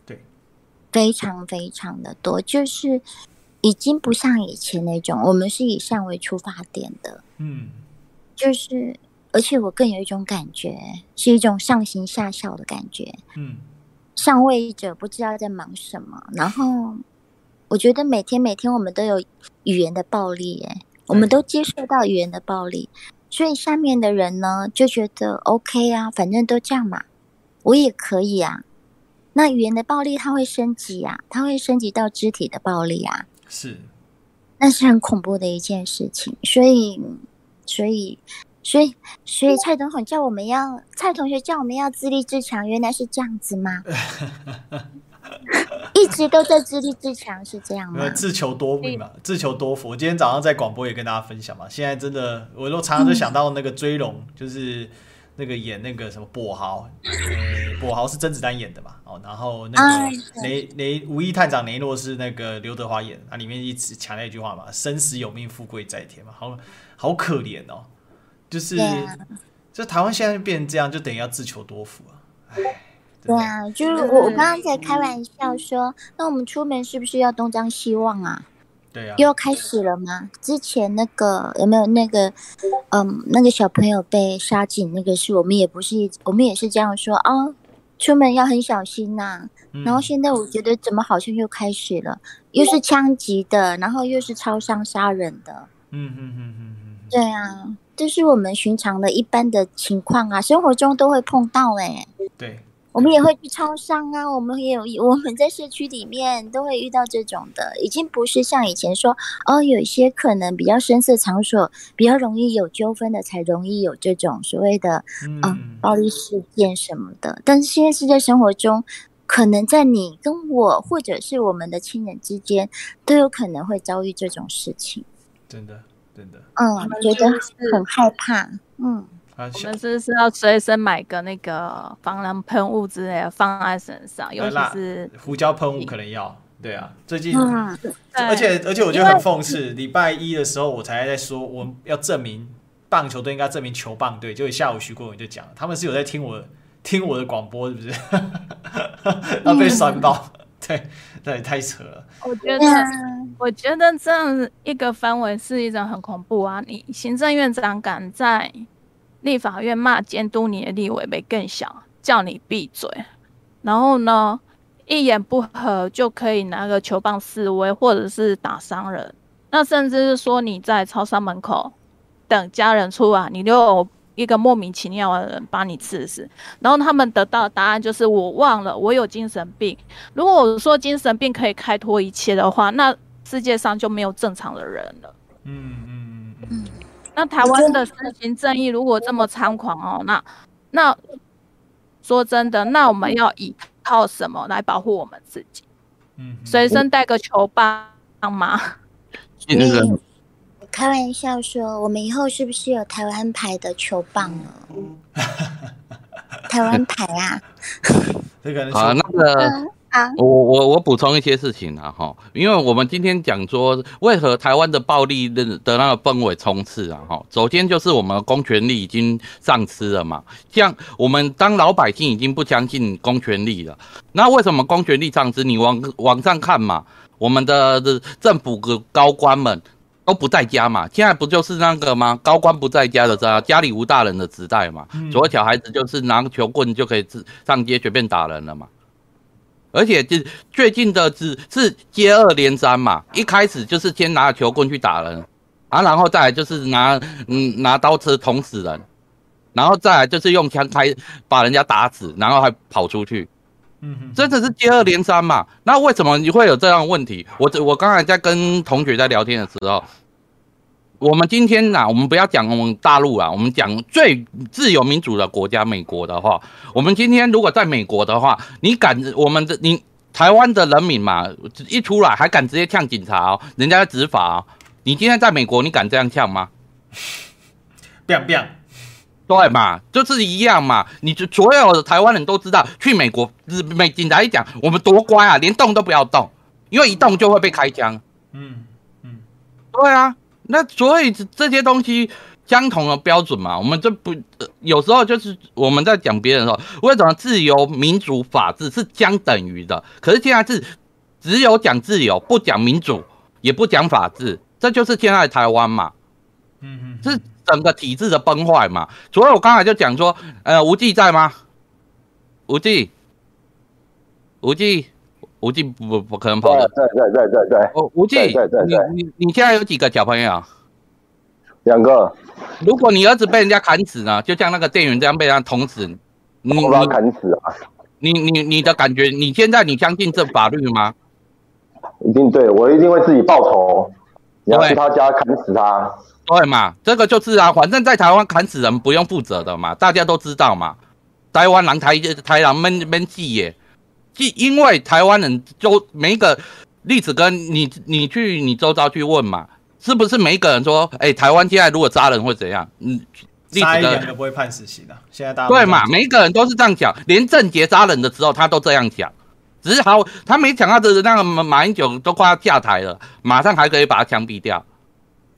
非常非常的多，就是已经不像以前那种，我们是以善为出发点的，嗯，就是，而且我更有一种感觉，是一种上行下效的感觉，嗯，上位者不知道在忙什么，然后我觉得每天每天我们都有语言的暴力，哎。我们都接受到语言的暴力，所以下面的人呢就觉得 OK 啊，反正都这样嘛，我也可以啊。那语言的暴力它会升级啊，它会升级到肢体的暴力啊，是，那是很恐怖的一件事情。所以，所以，所以，所以蔡总统叫我们要，蔡同学叫我们要自立自强，原来是这样子吗？一直都在自立自强，是这样吗？自求多福嘛，自求多福。我今天早上在广播也跟大家分享嘛。现在真的，我都常常就想到那个追龙，嗯、就是那个演那个什么跛豪，跛豪是甄子丹演的嘛。哦，然后那个雷雷五亿探长雷诺是那个刘德华演，那里面一直强调一句话嘛：生死有命，富贵在天嘛。好好可怜哦，就是这、yeah. 台湾现在变成这样，就等于要自求多福啊。哎。对啊，就是我我刚刚在开玩笑说，那我们出门是不是要东张西望啊？对啊，又要开始了吗？之前那个有没有那个，嗯，那个小朋友被杀警那个事，我们也不是，我们也是这样说啊，出门要很小心呐、啊嗯。然后现在我觉得怎么好像又开始了，又是枪击的，然后又是超商杀人的。嗯嗯嗯嗯嗯，对啊，这是我们寻常的一般的情况啊，生活中都会碰到哎。对。我们也会去超商啊，我们也有我们在社区里面都会遇到这种的，已经不是像以前说哦，有一些可能比较深色场所比较容易有纠纷的，才容易有这种所谓的嗯、呃、暴力事件什么的。但是现在是在生活中，可能在你跟我或者是我们的亲人之间，都有可能会遭遇这种事情。真的，真的，嗯，觉得很害怕，嗯。我们是是要随身买个那个防狼喷雾之类的放在身上，尤其是胡椒喷雾可能要。对啊，最近，嗯、而且而且我觉得很讽刺，礼拜一的时候我才在说，我们要证明棒球队应该证明球棒队，就下午徐国勇就讲，他们是有在听我听我的广播，是不是？要被酸爆，对，那也太扯了。我觉得，我觉得这样一个氛围是一种很恐怖啊！你行政院长敢在。立法院骂监督你的立委没更小，叫你闭嘴，然后呢，一言不合就可以拿个球棒示威，或者是打伤人，那甚至是说你在超商门口等家人出来，你就有一个莫名其妙的人把你刺死，然后他们得到的答案就是我忘了，我有精神病。如果我说精神病可以开脱一切的话，那世界上就没有正常的人了。嗯嗯嗯嗯。那台湾的私刑正义如果这么猖狂哦，那那说真的，那我们要依靠什么来保护我们自己？嗯，随身带个球棒吗？嗯，开玩笑说，我们以后是不是有台湾牌的球棒呢？台湾牌啊？这个啊，那个。我我我补充一些事情啊哈，因为我们今天讲说，为何台湾的暴力的的那个氛围冲刺啊哈，首先就是我们的公权力已经丧失了嘛，像我们当老百姓已经不相信公权力了，那为什么公权力丧失？你往往上看嘛，我们的政府的高官们都不在家嘛，现在不就是那个吗？高官不在家的时候，家里无大人的时代嘛，所有小孩子就是拿个球棍就可以上街随便打人了嘛。而且就最近的只是接二连三嘛，一开始就是先拿球棍去打人，啊，然后再来就是拿嗯拿刀子捅死人，然后再来就是用枪开把人家打死，然后还跑出去，嗯哼，真的是接二连三嘛。那为什么你会有这样的问题？我我刚才在跟同学在聊天的时候。我们今天呐、啊，我们不要讲我们大陆啊，我们讲最自由民主的国家美国的话，我们今天如果在美国的话，你敢我们的你台湾的人民嘛，一出来还敢直接呛警察哦，人家在执法哦，你今天在美国，你敢这样呛吗？biang biang，对嘛，就是一样嘛。你就所有的台湾人都知道，去美国美警察一讲，我们多乖啊，连动都不要动，因为一动就会被开枪。嗯嗯，对啊。那所以这些东西相同的标准嘛，我们就不有时候就是我们在讲别人的时候，为什么自由、民主、法治是相等于的？可是现在是只有讲自由，不讲民主，也不讲法治，这就是现在台湾嘛。嗯嗯，是整个体制的崩坏嘛。所以我刚才就讲说，呃，吴记在吗？吴记，吴记。吴静不不可能跑的，对对对对对。哦，吴静，你你你现在有几个小朋友？两个。如果你儿子被人家砍死呢？就像那个店员这样被人家捅死，你把他砍死啊？你你你的感觉？你现在你相信这法律吗？一定对，我一定会自己报仇。你要去他家砍死他？对嘛？这个就是啊，反正在台湾砍死人不用负责的嘛，大家都知道嘛。台湾人台台人闷闷气耶。即因为台湾人就每一个例子，跟你你去你周遭去问嘛，是不是每一个人说，哎、欸，台湾现在如果杀人会怎样？嗯，杀一人都不会判死刑的、啊。现在大家对嘛，每一个人都是这样讲，连郑捷杀人的时候他都这样讲，只是好他没想到的那个马英九都快要下台了，马上还可以把他枪毙掉，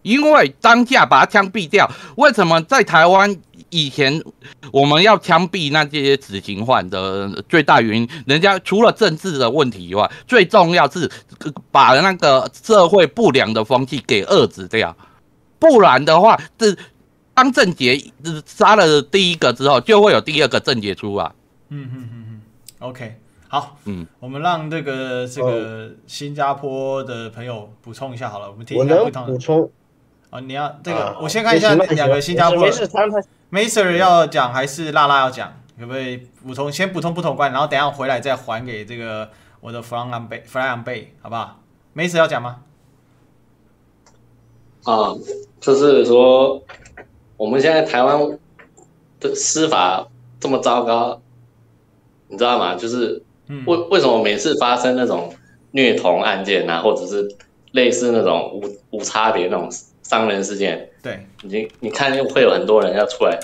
因为当下把他枪毙掉，为什么在台湾？以前我们要枪毙那些死刑犯的最大原因，人家除了政治的问题以外，最重要是把那个社会不良的风气给遏制掉。不然的话，这当郑杰杀了第一个之后，就会有第二个郑杰出来。嗯嗯嗯嗯，OK，好，嗯，我们让这个这个新加坡的朋友补充一下好了，我们听一下不同的。补充。啊，你要这个，啊、我先看一下两个新加坡。Maser 要讲还是辣辣要讲？可不可以补充？先补充不同观，然后等下回来再还给这个我的 Fly on Bay，Fly on Bay，好不好？Maser 要讲吗？啊，就是说，我们现在台湾的司法这么糟糕，你知道吗？就是为为什么每次发生那种虐童案件啊，或者是类似那种无无差别那种。伤人事件，对，你你看会有很多人要出来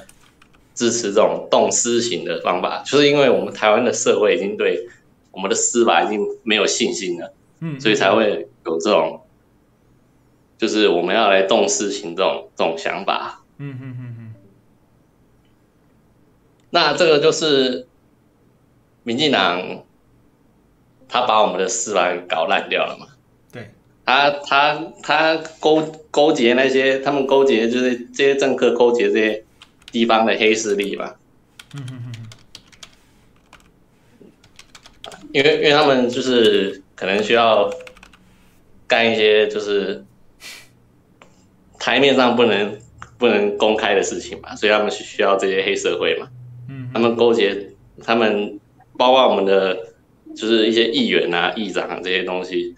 支持这种动私刑的方法，就是因为我们台湾的社会已经对我们的司法已经没有信心了，嗯，所以才会有这种，就是我们要来动私刑这种这种想法，嗯嗯嗯嗯。那这个就是民进党他把我们的司法给搞烂掉了嘛？他他他勾勾结那些，他们勾结就是这些政客勾结这些地方的黑势力吧。嗯嗯嗯。因为因为他们就是可能需要干一些就是台面上不能不能公开的事情嘛，所以他们需需要这些黑社会嘛。嗯。他们勾结他们，包括我们的就是一些议员啊、议长啊这些东西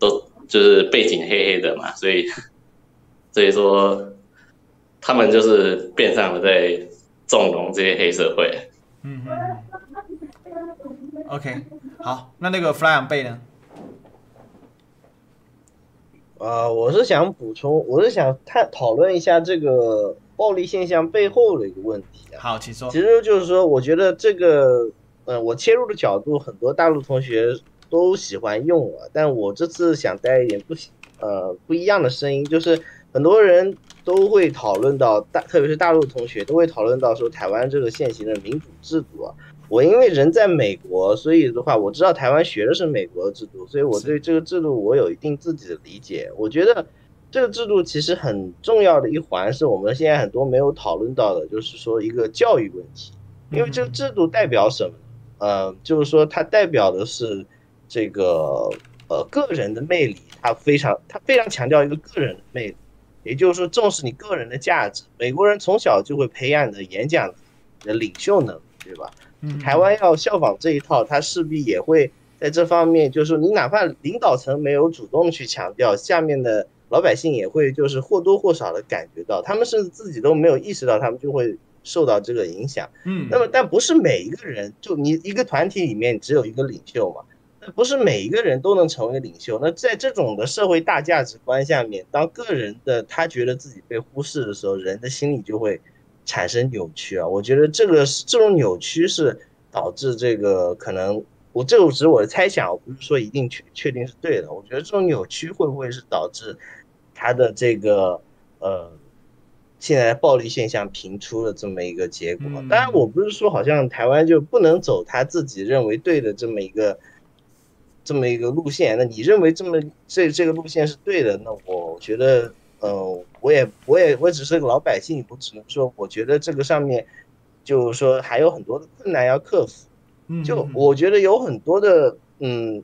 都。就是背景黑黑的嘛，所以 所以说他们就是变相的在纵容这些黑社会。嗯嗯。OK，好，那那个 Fly on Bay 呢？呃，我是想补充，我是想探讨论一下这个暴力现象背后的一个问题啊。好，请说。其实就是说，我觉得这个，呃，我切入的角度，很多大陆同学。都喜欢用啊，但我这次想带一点不呃不一样的声音，就是很多人都会讨论到大，特别是大陆同学都会讨论到说台湾这个现行的民主制度啊。我因为人在美国，所以的话我知道台湾学的是美国的制度，所以我对这个制度我有一定自己的理解。我觉得这个制度其实很重要的一环是我们现在很多没有讨论到的，就是说一个教育问题，因为这个制度代表什么？呃，就是说它代表的是。这个呃个人的魅力，他非常他非常强调一个个人的魅力，也就是说重视你个人的价值。美国人从小就会培养你的演讲的领袖能力，对吧？台湾要效仿这一套，他势必也会在这方面，就是说你哪怕领导层没有主动去强调，下面的老百姓也会就是或多或少的感觉到，他们甚至自己都没有意识到，他们就会受到这个影响。嗯，那么但不是每一个人，就你一个团体里面只有一个领袖嘛？不是每一个人都能成为领袖。那在这种的社会大价值观下面，当个人的他觉得自己被忽视的时候，人的心理就会产生扭曲啊。我觉得这个是这种扭曲是导致这个可能，我这个只是我的猜想，我不是说一定确确定是对的。我觉得这种扭曲会不会是导致他的这个呃现在暴力现象频出的这么一个结果？当然，我不是说好像台湾就不能走他自己认为对的这么一个。这么一个路线，那你认为这么这这个路线是对的？那我觉得，呃，我也我也我只是个老百姓，我只能说，我觉得这个上面就是说还有很多的困难要克服。就我觉得有很多的，嗯，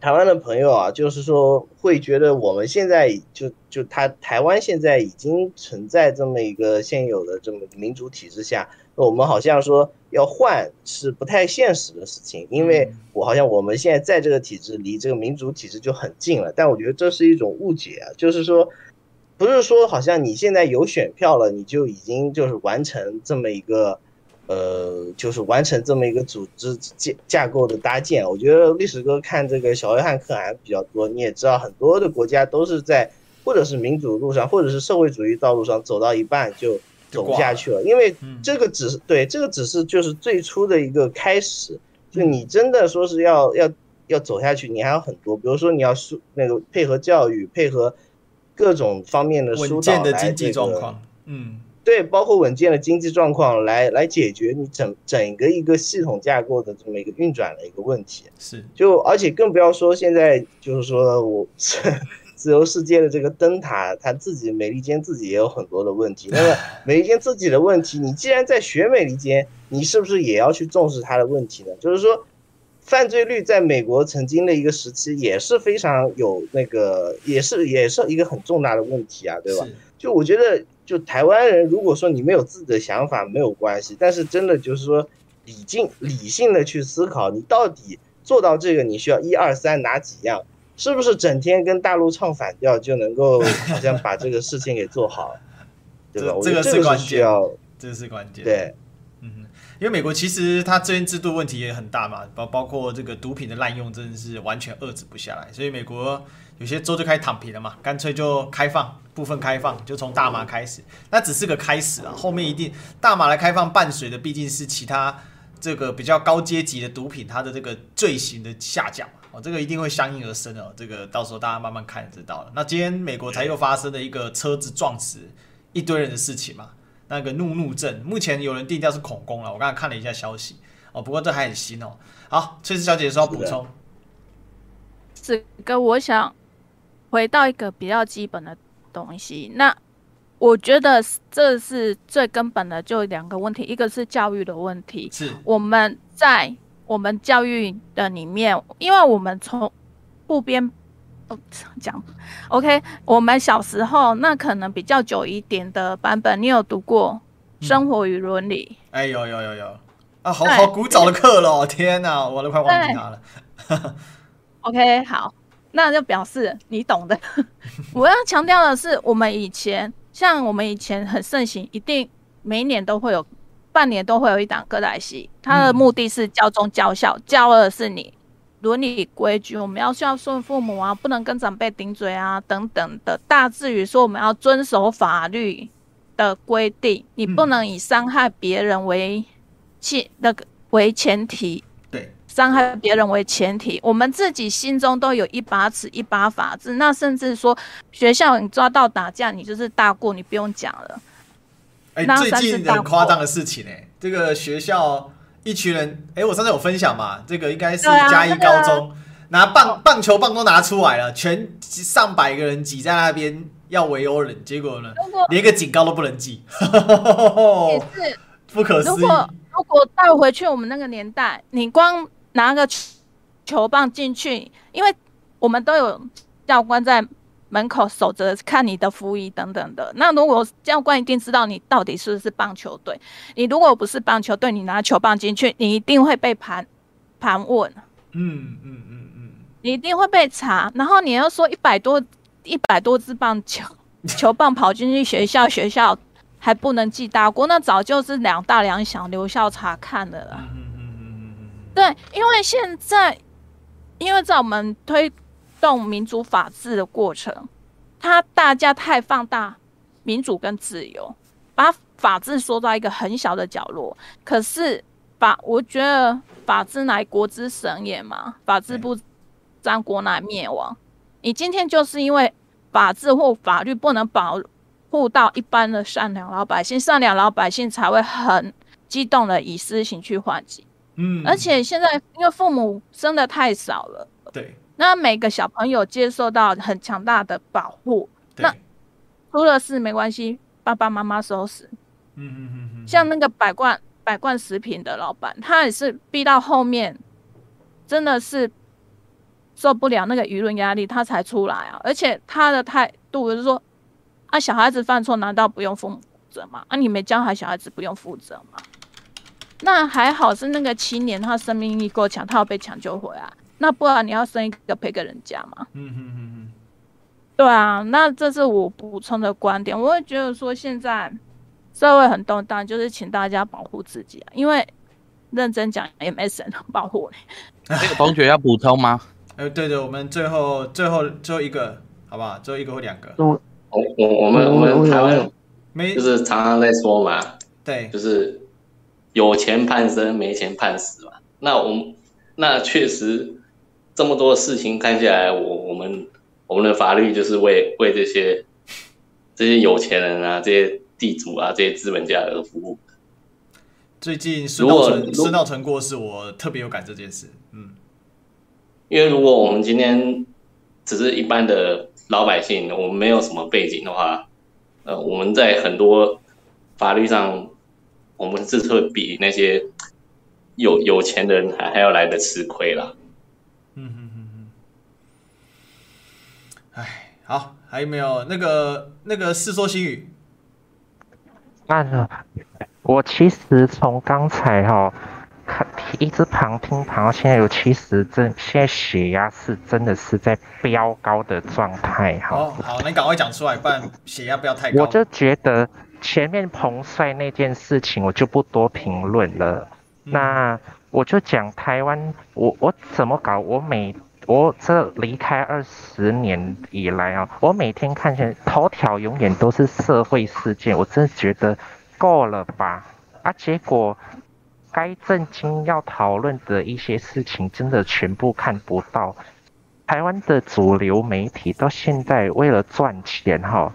台湾的朋友啊，就是说会觉得我们现在就就他台湾现在已经存在这么一个现有的这么民主体制下。我们好像说要换是不太现实的事情，因为我好像我们现在在这个体制离这个民主体制就很近了，但我觉得这是一种误解啊，就是说，不是说好像你现在有选票了，你就已经就是完成这么一个，呃，就是完成这么一个组织架架构的搭建。我觉得历史哥看这个小约翰可汗比较多，你也知道很多的国家都是在或者是民主路上，或者是社会主义道路上走到一半就。走不下去了，因为这个只是对这个只是就是最初的一个开始，就你真的说是要要要走下去，你还有很多，比如说你要疏那个配合教育，配合各种方面的疏导来这个，嗯，对，包括稳健的经济状况来来解决你整整个一个系统架构的这么一个运转的一个问题，是，就而且更不要说现在就是说我。自由世界的这个灯塔，它自己美利坚自己也有很多的问题。那么 美利坚自己的问题，你既然在学美利坚，你是不是也要去重视它的问题呢？就是说，犯罪率在美国曾经的一个时期也是非常有那个，也是也是一个很重大的问题啊，对吧？就我觉得，就台湾人，如果说你没有自己的想法没有关系，但是真的就是说理性理性的去思考，你到底做到这个，你需要一二三哪几样？是不是整天跟大陆唱反调就能够好像把这个事情给做好，对吧？这个是关键，这个是关键。对，嗯，因为美国其实它这边制度问题也很大嘛，包包括这个毒品的滥用真的是完全遏制不下来，所以美国有些州就开始躺平了嘛，干脆就开放部分开放，就从大麻开始，那只是个开始啊，后面一定大麻来开放伴随的毕竟是其他这个比较高阶级的毒品，它的这个罪行的下降。哦，这个一定会相应而生哦。这个到时候大家慢慢看就知道了。那今天美国才又发生了一个车子撞死一堆人的事情嘛？那个怒怒症，目前有人定调是恐攻了。我刚才看了一下消息哦，不过这还很新哦。好，翠丝小姐说要补充。这个我想回到一个比较基本的东西。那我觉得这是最根本的，就两个问题，一个是教育的问题，是我们在。我们教育的里面，因为我们从部边哦讲，OK，我们小时候那可能比较久一点的版本，你有读过《生活与伦理》？哎、嗯，有有有有啊，好好古早的课了，天哪，我都快忘记它了。OK，好，那就表示你懂的。我要强调的是，我们以前像我们以前很盛行，一定每一年都会有。半年都会有一档歌仔戏，它的目的是教忠教孝，嗯、教的是你伦理规矩，我们要孝顺父母啊，不能跟长辈顶嘴啊，等等的。大致于说，我们要遵守法律的规定，你不能以伤害别人为前那个为前提，对，伤害别人为前提，我们自己心中都有一把尺，一把法治。那甚至说，学校你抓到打架，你就是大过，你不用讲了。哎、欸，最近很夸张的事情哎、欸，这个学校一群人，哎、欸，我上次有分享嘛，这个应该是嘉义高中，拿棒棒球棒都拿出来了，全上百个人挤在那边要围殴人，结果呢，连个警告都不能记，也是不可思议。如果如果带回去我们那个年代，你光拿个球棒进去，因为我们都有教官在。门口守着看你的服役等等的。那如果教官一定知道你到底是不是棒球队，你如果不是棒球队，你拿球棒进去，你一定会被盘盘问。嗯嗯嗯嗯，你一定会被查。然后你要说一百多一百多支棒球 球棒跑进去学校，学校还不能记大过，那早就是两大两小留校察看的了。嗯嗯嗯嗯，对，因为现在因为在我们推。动民主法治的过程，他大家太放大民主跟自由，把法治缩到一个很小的角落。可是法，我觉得法治乃国之神也嘛，法治不彰，国乃灭亡。你今天就是因为法治或法律不能保护到一般的善良老百姓，善良老百姓才会很激动的以私刑去还击。嗯，而且现在因为父母生的太少了，对。那每个小朋友接受到很强大的保护，那出了事没关系，爸爸妈妈收拾。嗯嗯嗯嗯。像那个百罐百罐食品的老板，他也是逼到后面，真的是受不了那个舆论压力，他才出来啊。而且他的态度就是说，啊，小孩子犯错难道不用父母负责吗？啊，你没教好小孩子不用负责吗？那还好是那个青年，他生命力够强，他要被抢救回来。那不然你要生一个赔给人家嘛？嗯嗯嗯嗯，对啊，那这是我补充的观点。我会觉得说现在社会很动荡，就是请大家保护自己啊，因为认真讲也没谁能 保护你。这个同学要补充吗？呃，对对，我们最后最后最后一个，好不好？最后一个或两个。我我我们我们台湾没就是常常在说嘛，对，就是有钱判生，没钱判死嘛。那我们那确实。这么多事情看下来，我我们我们的法律就是为为这些这些有钱人啊，这些地主啊，这些资本家而服务。最近孙道存孙道存过世，我特别有感这件事。嗯，因为如果我们今天只是一般的老百姓，我们没有什么背景的话，呃，我们在很多法律上，我们是会比那些有有钱的人还还要来的吃亏啦。嗯嗯嗯嗯。哎，好，还有没有那个那个世说新语？那我其实从刚才哈。一直旁听旁到现在有七十正，现在血压是真的是在飙高的状态哈。哦，好，那你赶快讲出来，不然血压不要太高。我就觉得前面彭帅那件事情，我就不多评论了。嗯、那我就讲台湾，我我怎么搞？我每我这离开二十年以来啊，我每天看见头条永远都是社会事件，我真的觉得够了吧？啊，结果。该震惊要讨论的一些事情，真的全部看不到。台湾的主流媒体到现在为了赚钱，哈，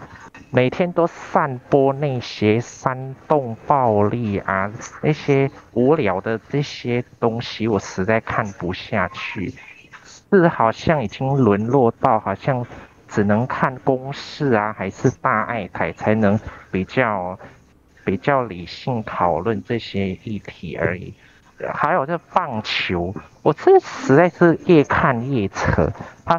每天都散播那些煽动暴力啊，那些无聊的这些东西，我实在看不下去。是好像已经沦落到好像只能看公视啊，还是大爱台才能比较。比较理性讨论这些议题而已，还有这棒球，我这实在是越看越扯。啊，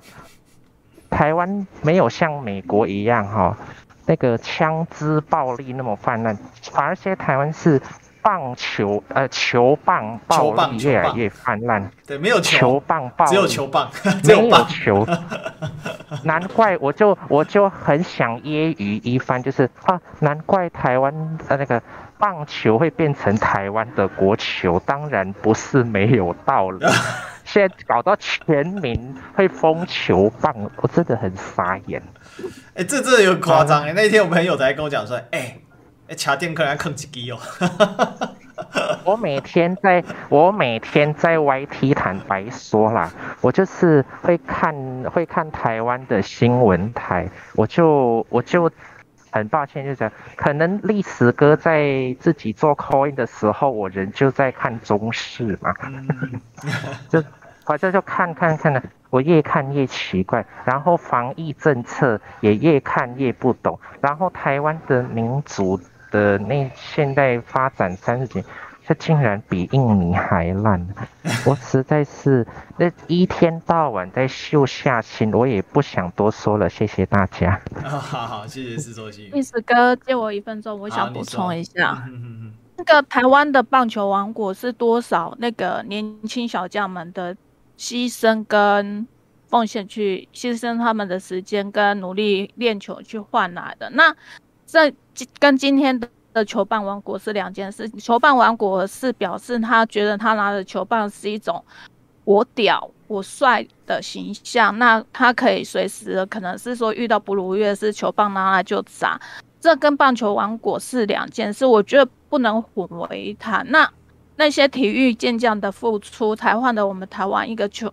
台湾没有像美国一样哈，那个枪支暴力那么泛滥，反而现在台湾是。棒球，呃，球棒暴力越来越泛滥。对，没有球，球棒暴力，只有球棒，只有棒没有球。难怪我就我就很想揶揄一番，就是啊，难怪台湾呃那个棒球会变成台湾的国球，当然不是没有道理。现在搞到全民会疯球棒，我真的很傻眼。哎、欸，这真的有夸张哎！那天我朋友才跟我讲说，哎、欸。哎，卡电可能要坑几机哦！我每天在，我每天在 YT 坦白说啦，我就是会看会看台湾的新闻台，我就我就很抱歉，就讲可能历史哥在自己做 coin 的时候，我人就在看中视嘛，就反正就看看看的，我越看越奇怪，然后防疫政策也越看越不懂，然后台湾的民主。的那现代发展三十几，这竟然比印尼还烂，我实在是那一天到晚在秀下心，我也不想多说了，谢谢大家。好好好，谢谢施作兴。历史哥借我一分钟，我想补充一下，那个台湾的棒球王国是多少那个年轻小将们的牺牲跟奉献，去牺牲他们的时间跟努力练球去换来的，那。这跟今天的球棒王国是两件事。球棒王国是表示他觉得他拿的球棒是一种我屌我帅的形象，那他可以随时可能是说遇到不如意的事，球棒拿来就砸。这跟棒球王国是两件事，我觉得不能混为一谈。那那些体育健将的付出，才换得我们台湾一个球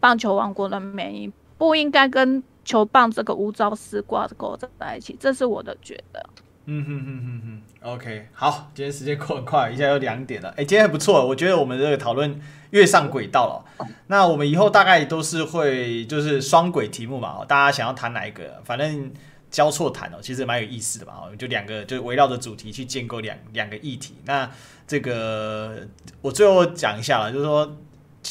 棒球王国的美，不应该跟。球棒这个无招式挂钩在一起，这是我的觉得。嗯哼哼哼哼，OK，好，今天时间过很快，一下又两点了。哎，今天还不错，我觉得我们这个讨论越上轨道了。那我们以后大概都是会就是双轨题目嘛，大家想要谈哪一个，反正交错谈哦，其实蛮有意思的嘛。就两个，就围绕着主题去建构两两个议题。那这个我最后讲一下了，就是说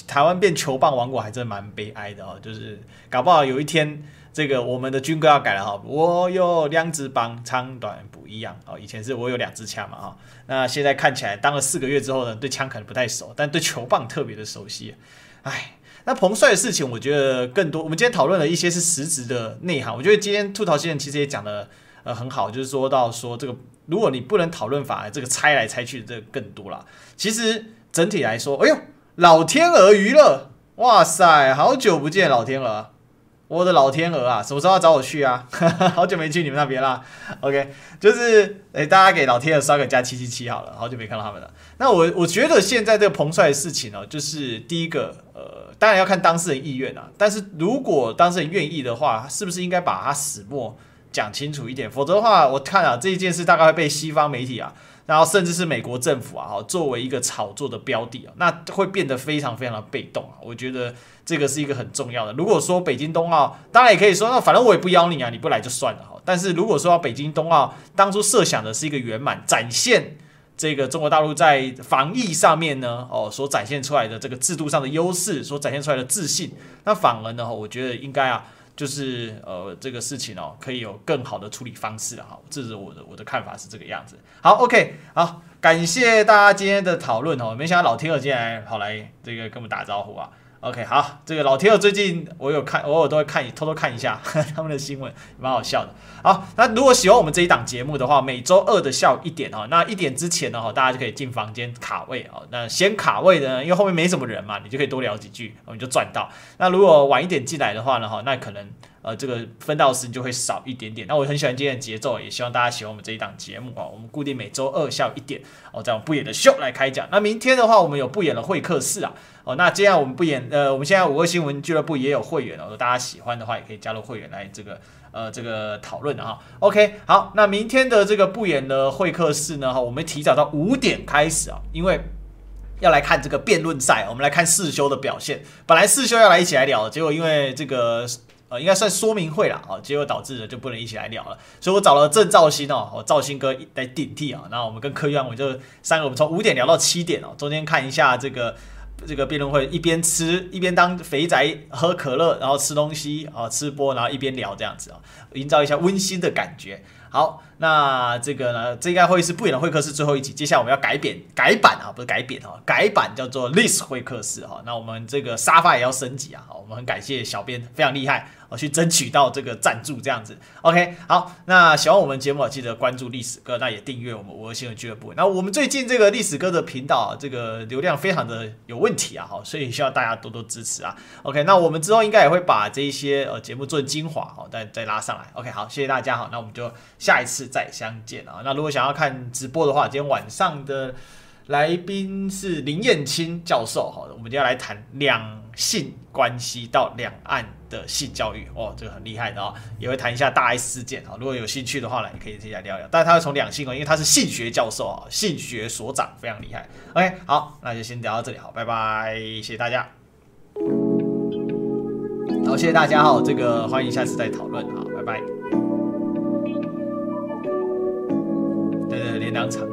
台湾变球棒王国还真蛮悲哀的哦，就是搞不好有一天。这个我们的军歌要改了哈，我有两支棒，长短不一样哦。以前是我有两支枪嘛哈，那现在看起来当了四个月之后呢，对枪可能不太熟，但对球棒特别的熟悉。哎，那彭帅的事情，我觉得更多。我们今天讨论了一些是实质的内涵，我觉得今天兔桃先生其实也讲的呃很好，就是说到说这个，如果你不能讨论法，这个猜来猜去的这个更多了。其实整体来说，哎呦，老天鹅娱乐，哇塞，好久不见，老天鹅。我的老天鹅啊，什么时候要找我去啊？好久没去你们那边啦。OK，就是诶、大家给老天鹅刷个加七七七好了，好久没看到他们了。那我我觉得现在这个彭帅的事情呢，就是第一个，呃，当然要看当事人意愿啊。但是如果当事人愿意的话，是不是应该把他始末讲清楚一点？否则的话，我看啊，这一件事大概会被西方媒体啊。然后甚至是美国政府啊，哈作为一个炒作的标的啊，那会变得非常非常的被动啊。我觉得这个是一个很重要的。如果说北京冬奥，当然也可以说，那反正我也不邀你啊，你不来就算了哈。但是如果说北京冬奥当初设想的是一个圆满展现这个中国大陆在防疫上面呢，哦，所展现出来的这个制度上的优势，所展现出来的自信，那反而呢，我觉得应该啊，就是呃，这个事情哦，可以有更好的处理方式哈，这是我的我的看法是这个样子。好，OK，好，感谢大家今天的讨论哦，没想到老天鹅今天跑来这个跟我们打招呼啊。OK，好，这个老铁，最近我有看，偶尔都会看，偷偷看一下呵呵他们的新闻，蛮好笑的。好，那如果喜欢我们这一档节目的话，每周二的下午一点哦，那一点之前呢哈，大家就可以进房间卡位哦。那先卡位的呢，因为后面没什么人嘛，你就可以多聊几句，我们就赚到。那如果晚一点进来的话呢哈，那可能呃这个分到时间就会少一点点。那我很喜欢今天的节奏，也希望大家喜欢我们这一档节目啊。我们固定每周二下午一点哦，在我们不演的秀来开讲。那明天的话，我们有不演的会客室啊。哦，那这样我们不演，呃，我们现在五个新闻俱乐部也有会员哦，大家喜欢的话，也可以加入会员来这个，呃，这个讨论啊。OK，好，那明天的这个不演的会客室呢，哈，我们提早到五点开始啊，因为要来看这个辩论赛，我们来看世修的表现。本来世修要来一起来聊，结果因为这个，呃，应该算说明会了啊，结果导致了就不能一起来聊了，所以我找了郑兆鑫哦，我兆鑫哥来顶替啊，那我们跟柯玉安，我就三个，我们从五点聊到七点哦，中间看一下这个。这个辩论会一边吃一边当肥宅喝可乐，然后吃东西啊，吃播，然后一边聊这样子啊，营造一下温馨的感觉。好，那这个呢，这应该会是不演的会客室最后一集。接下来我们要改扁改版啊，不是改扁哈，改版叫做历史会客室哈。那我们这个沙发也要升级啊，好，我们很感谢小编，非常厉害。我去争取到这个赞助，这样子，OK，好，那喜欢我们节目，记得关注历史哥，那也订阅我们五二新闻俱乐部。那我们最近这个历史哥的频道啊，这个流量非常的有问题啊，好，所以需要大家多多支持啊。OK，那我们之后应该也会把这一些呃节目做精华，好，再再拉上来。OK，好，谢谢大家，好，那我们就下一次再相见啊。那如果想要看直播的话，今天晚上的来宾是林燕青教授，好，我们就要来谈两性关系到两岸的性教育哦，这个很厉害的哦，也会谈一下大 S 事件啊。如果有兴趣的话呢，也可以一起来聊聊。但是他会从两性哦，因为他是性学教授啊，性学所长，非常厉害。OK，好，那就先聊到这里，好，拜拜，谢谢大家。好，谢谢大家哈，这个欢迎下次再讨论啊，拜拜。呃连两场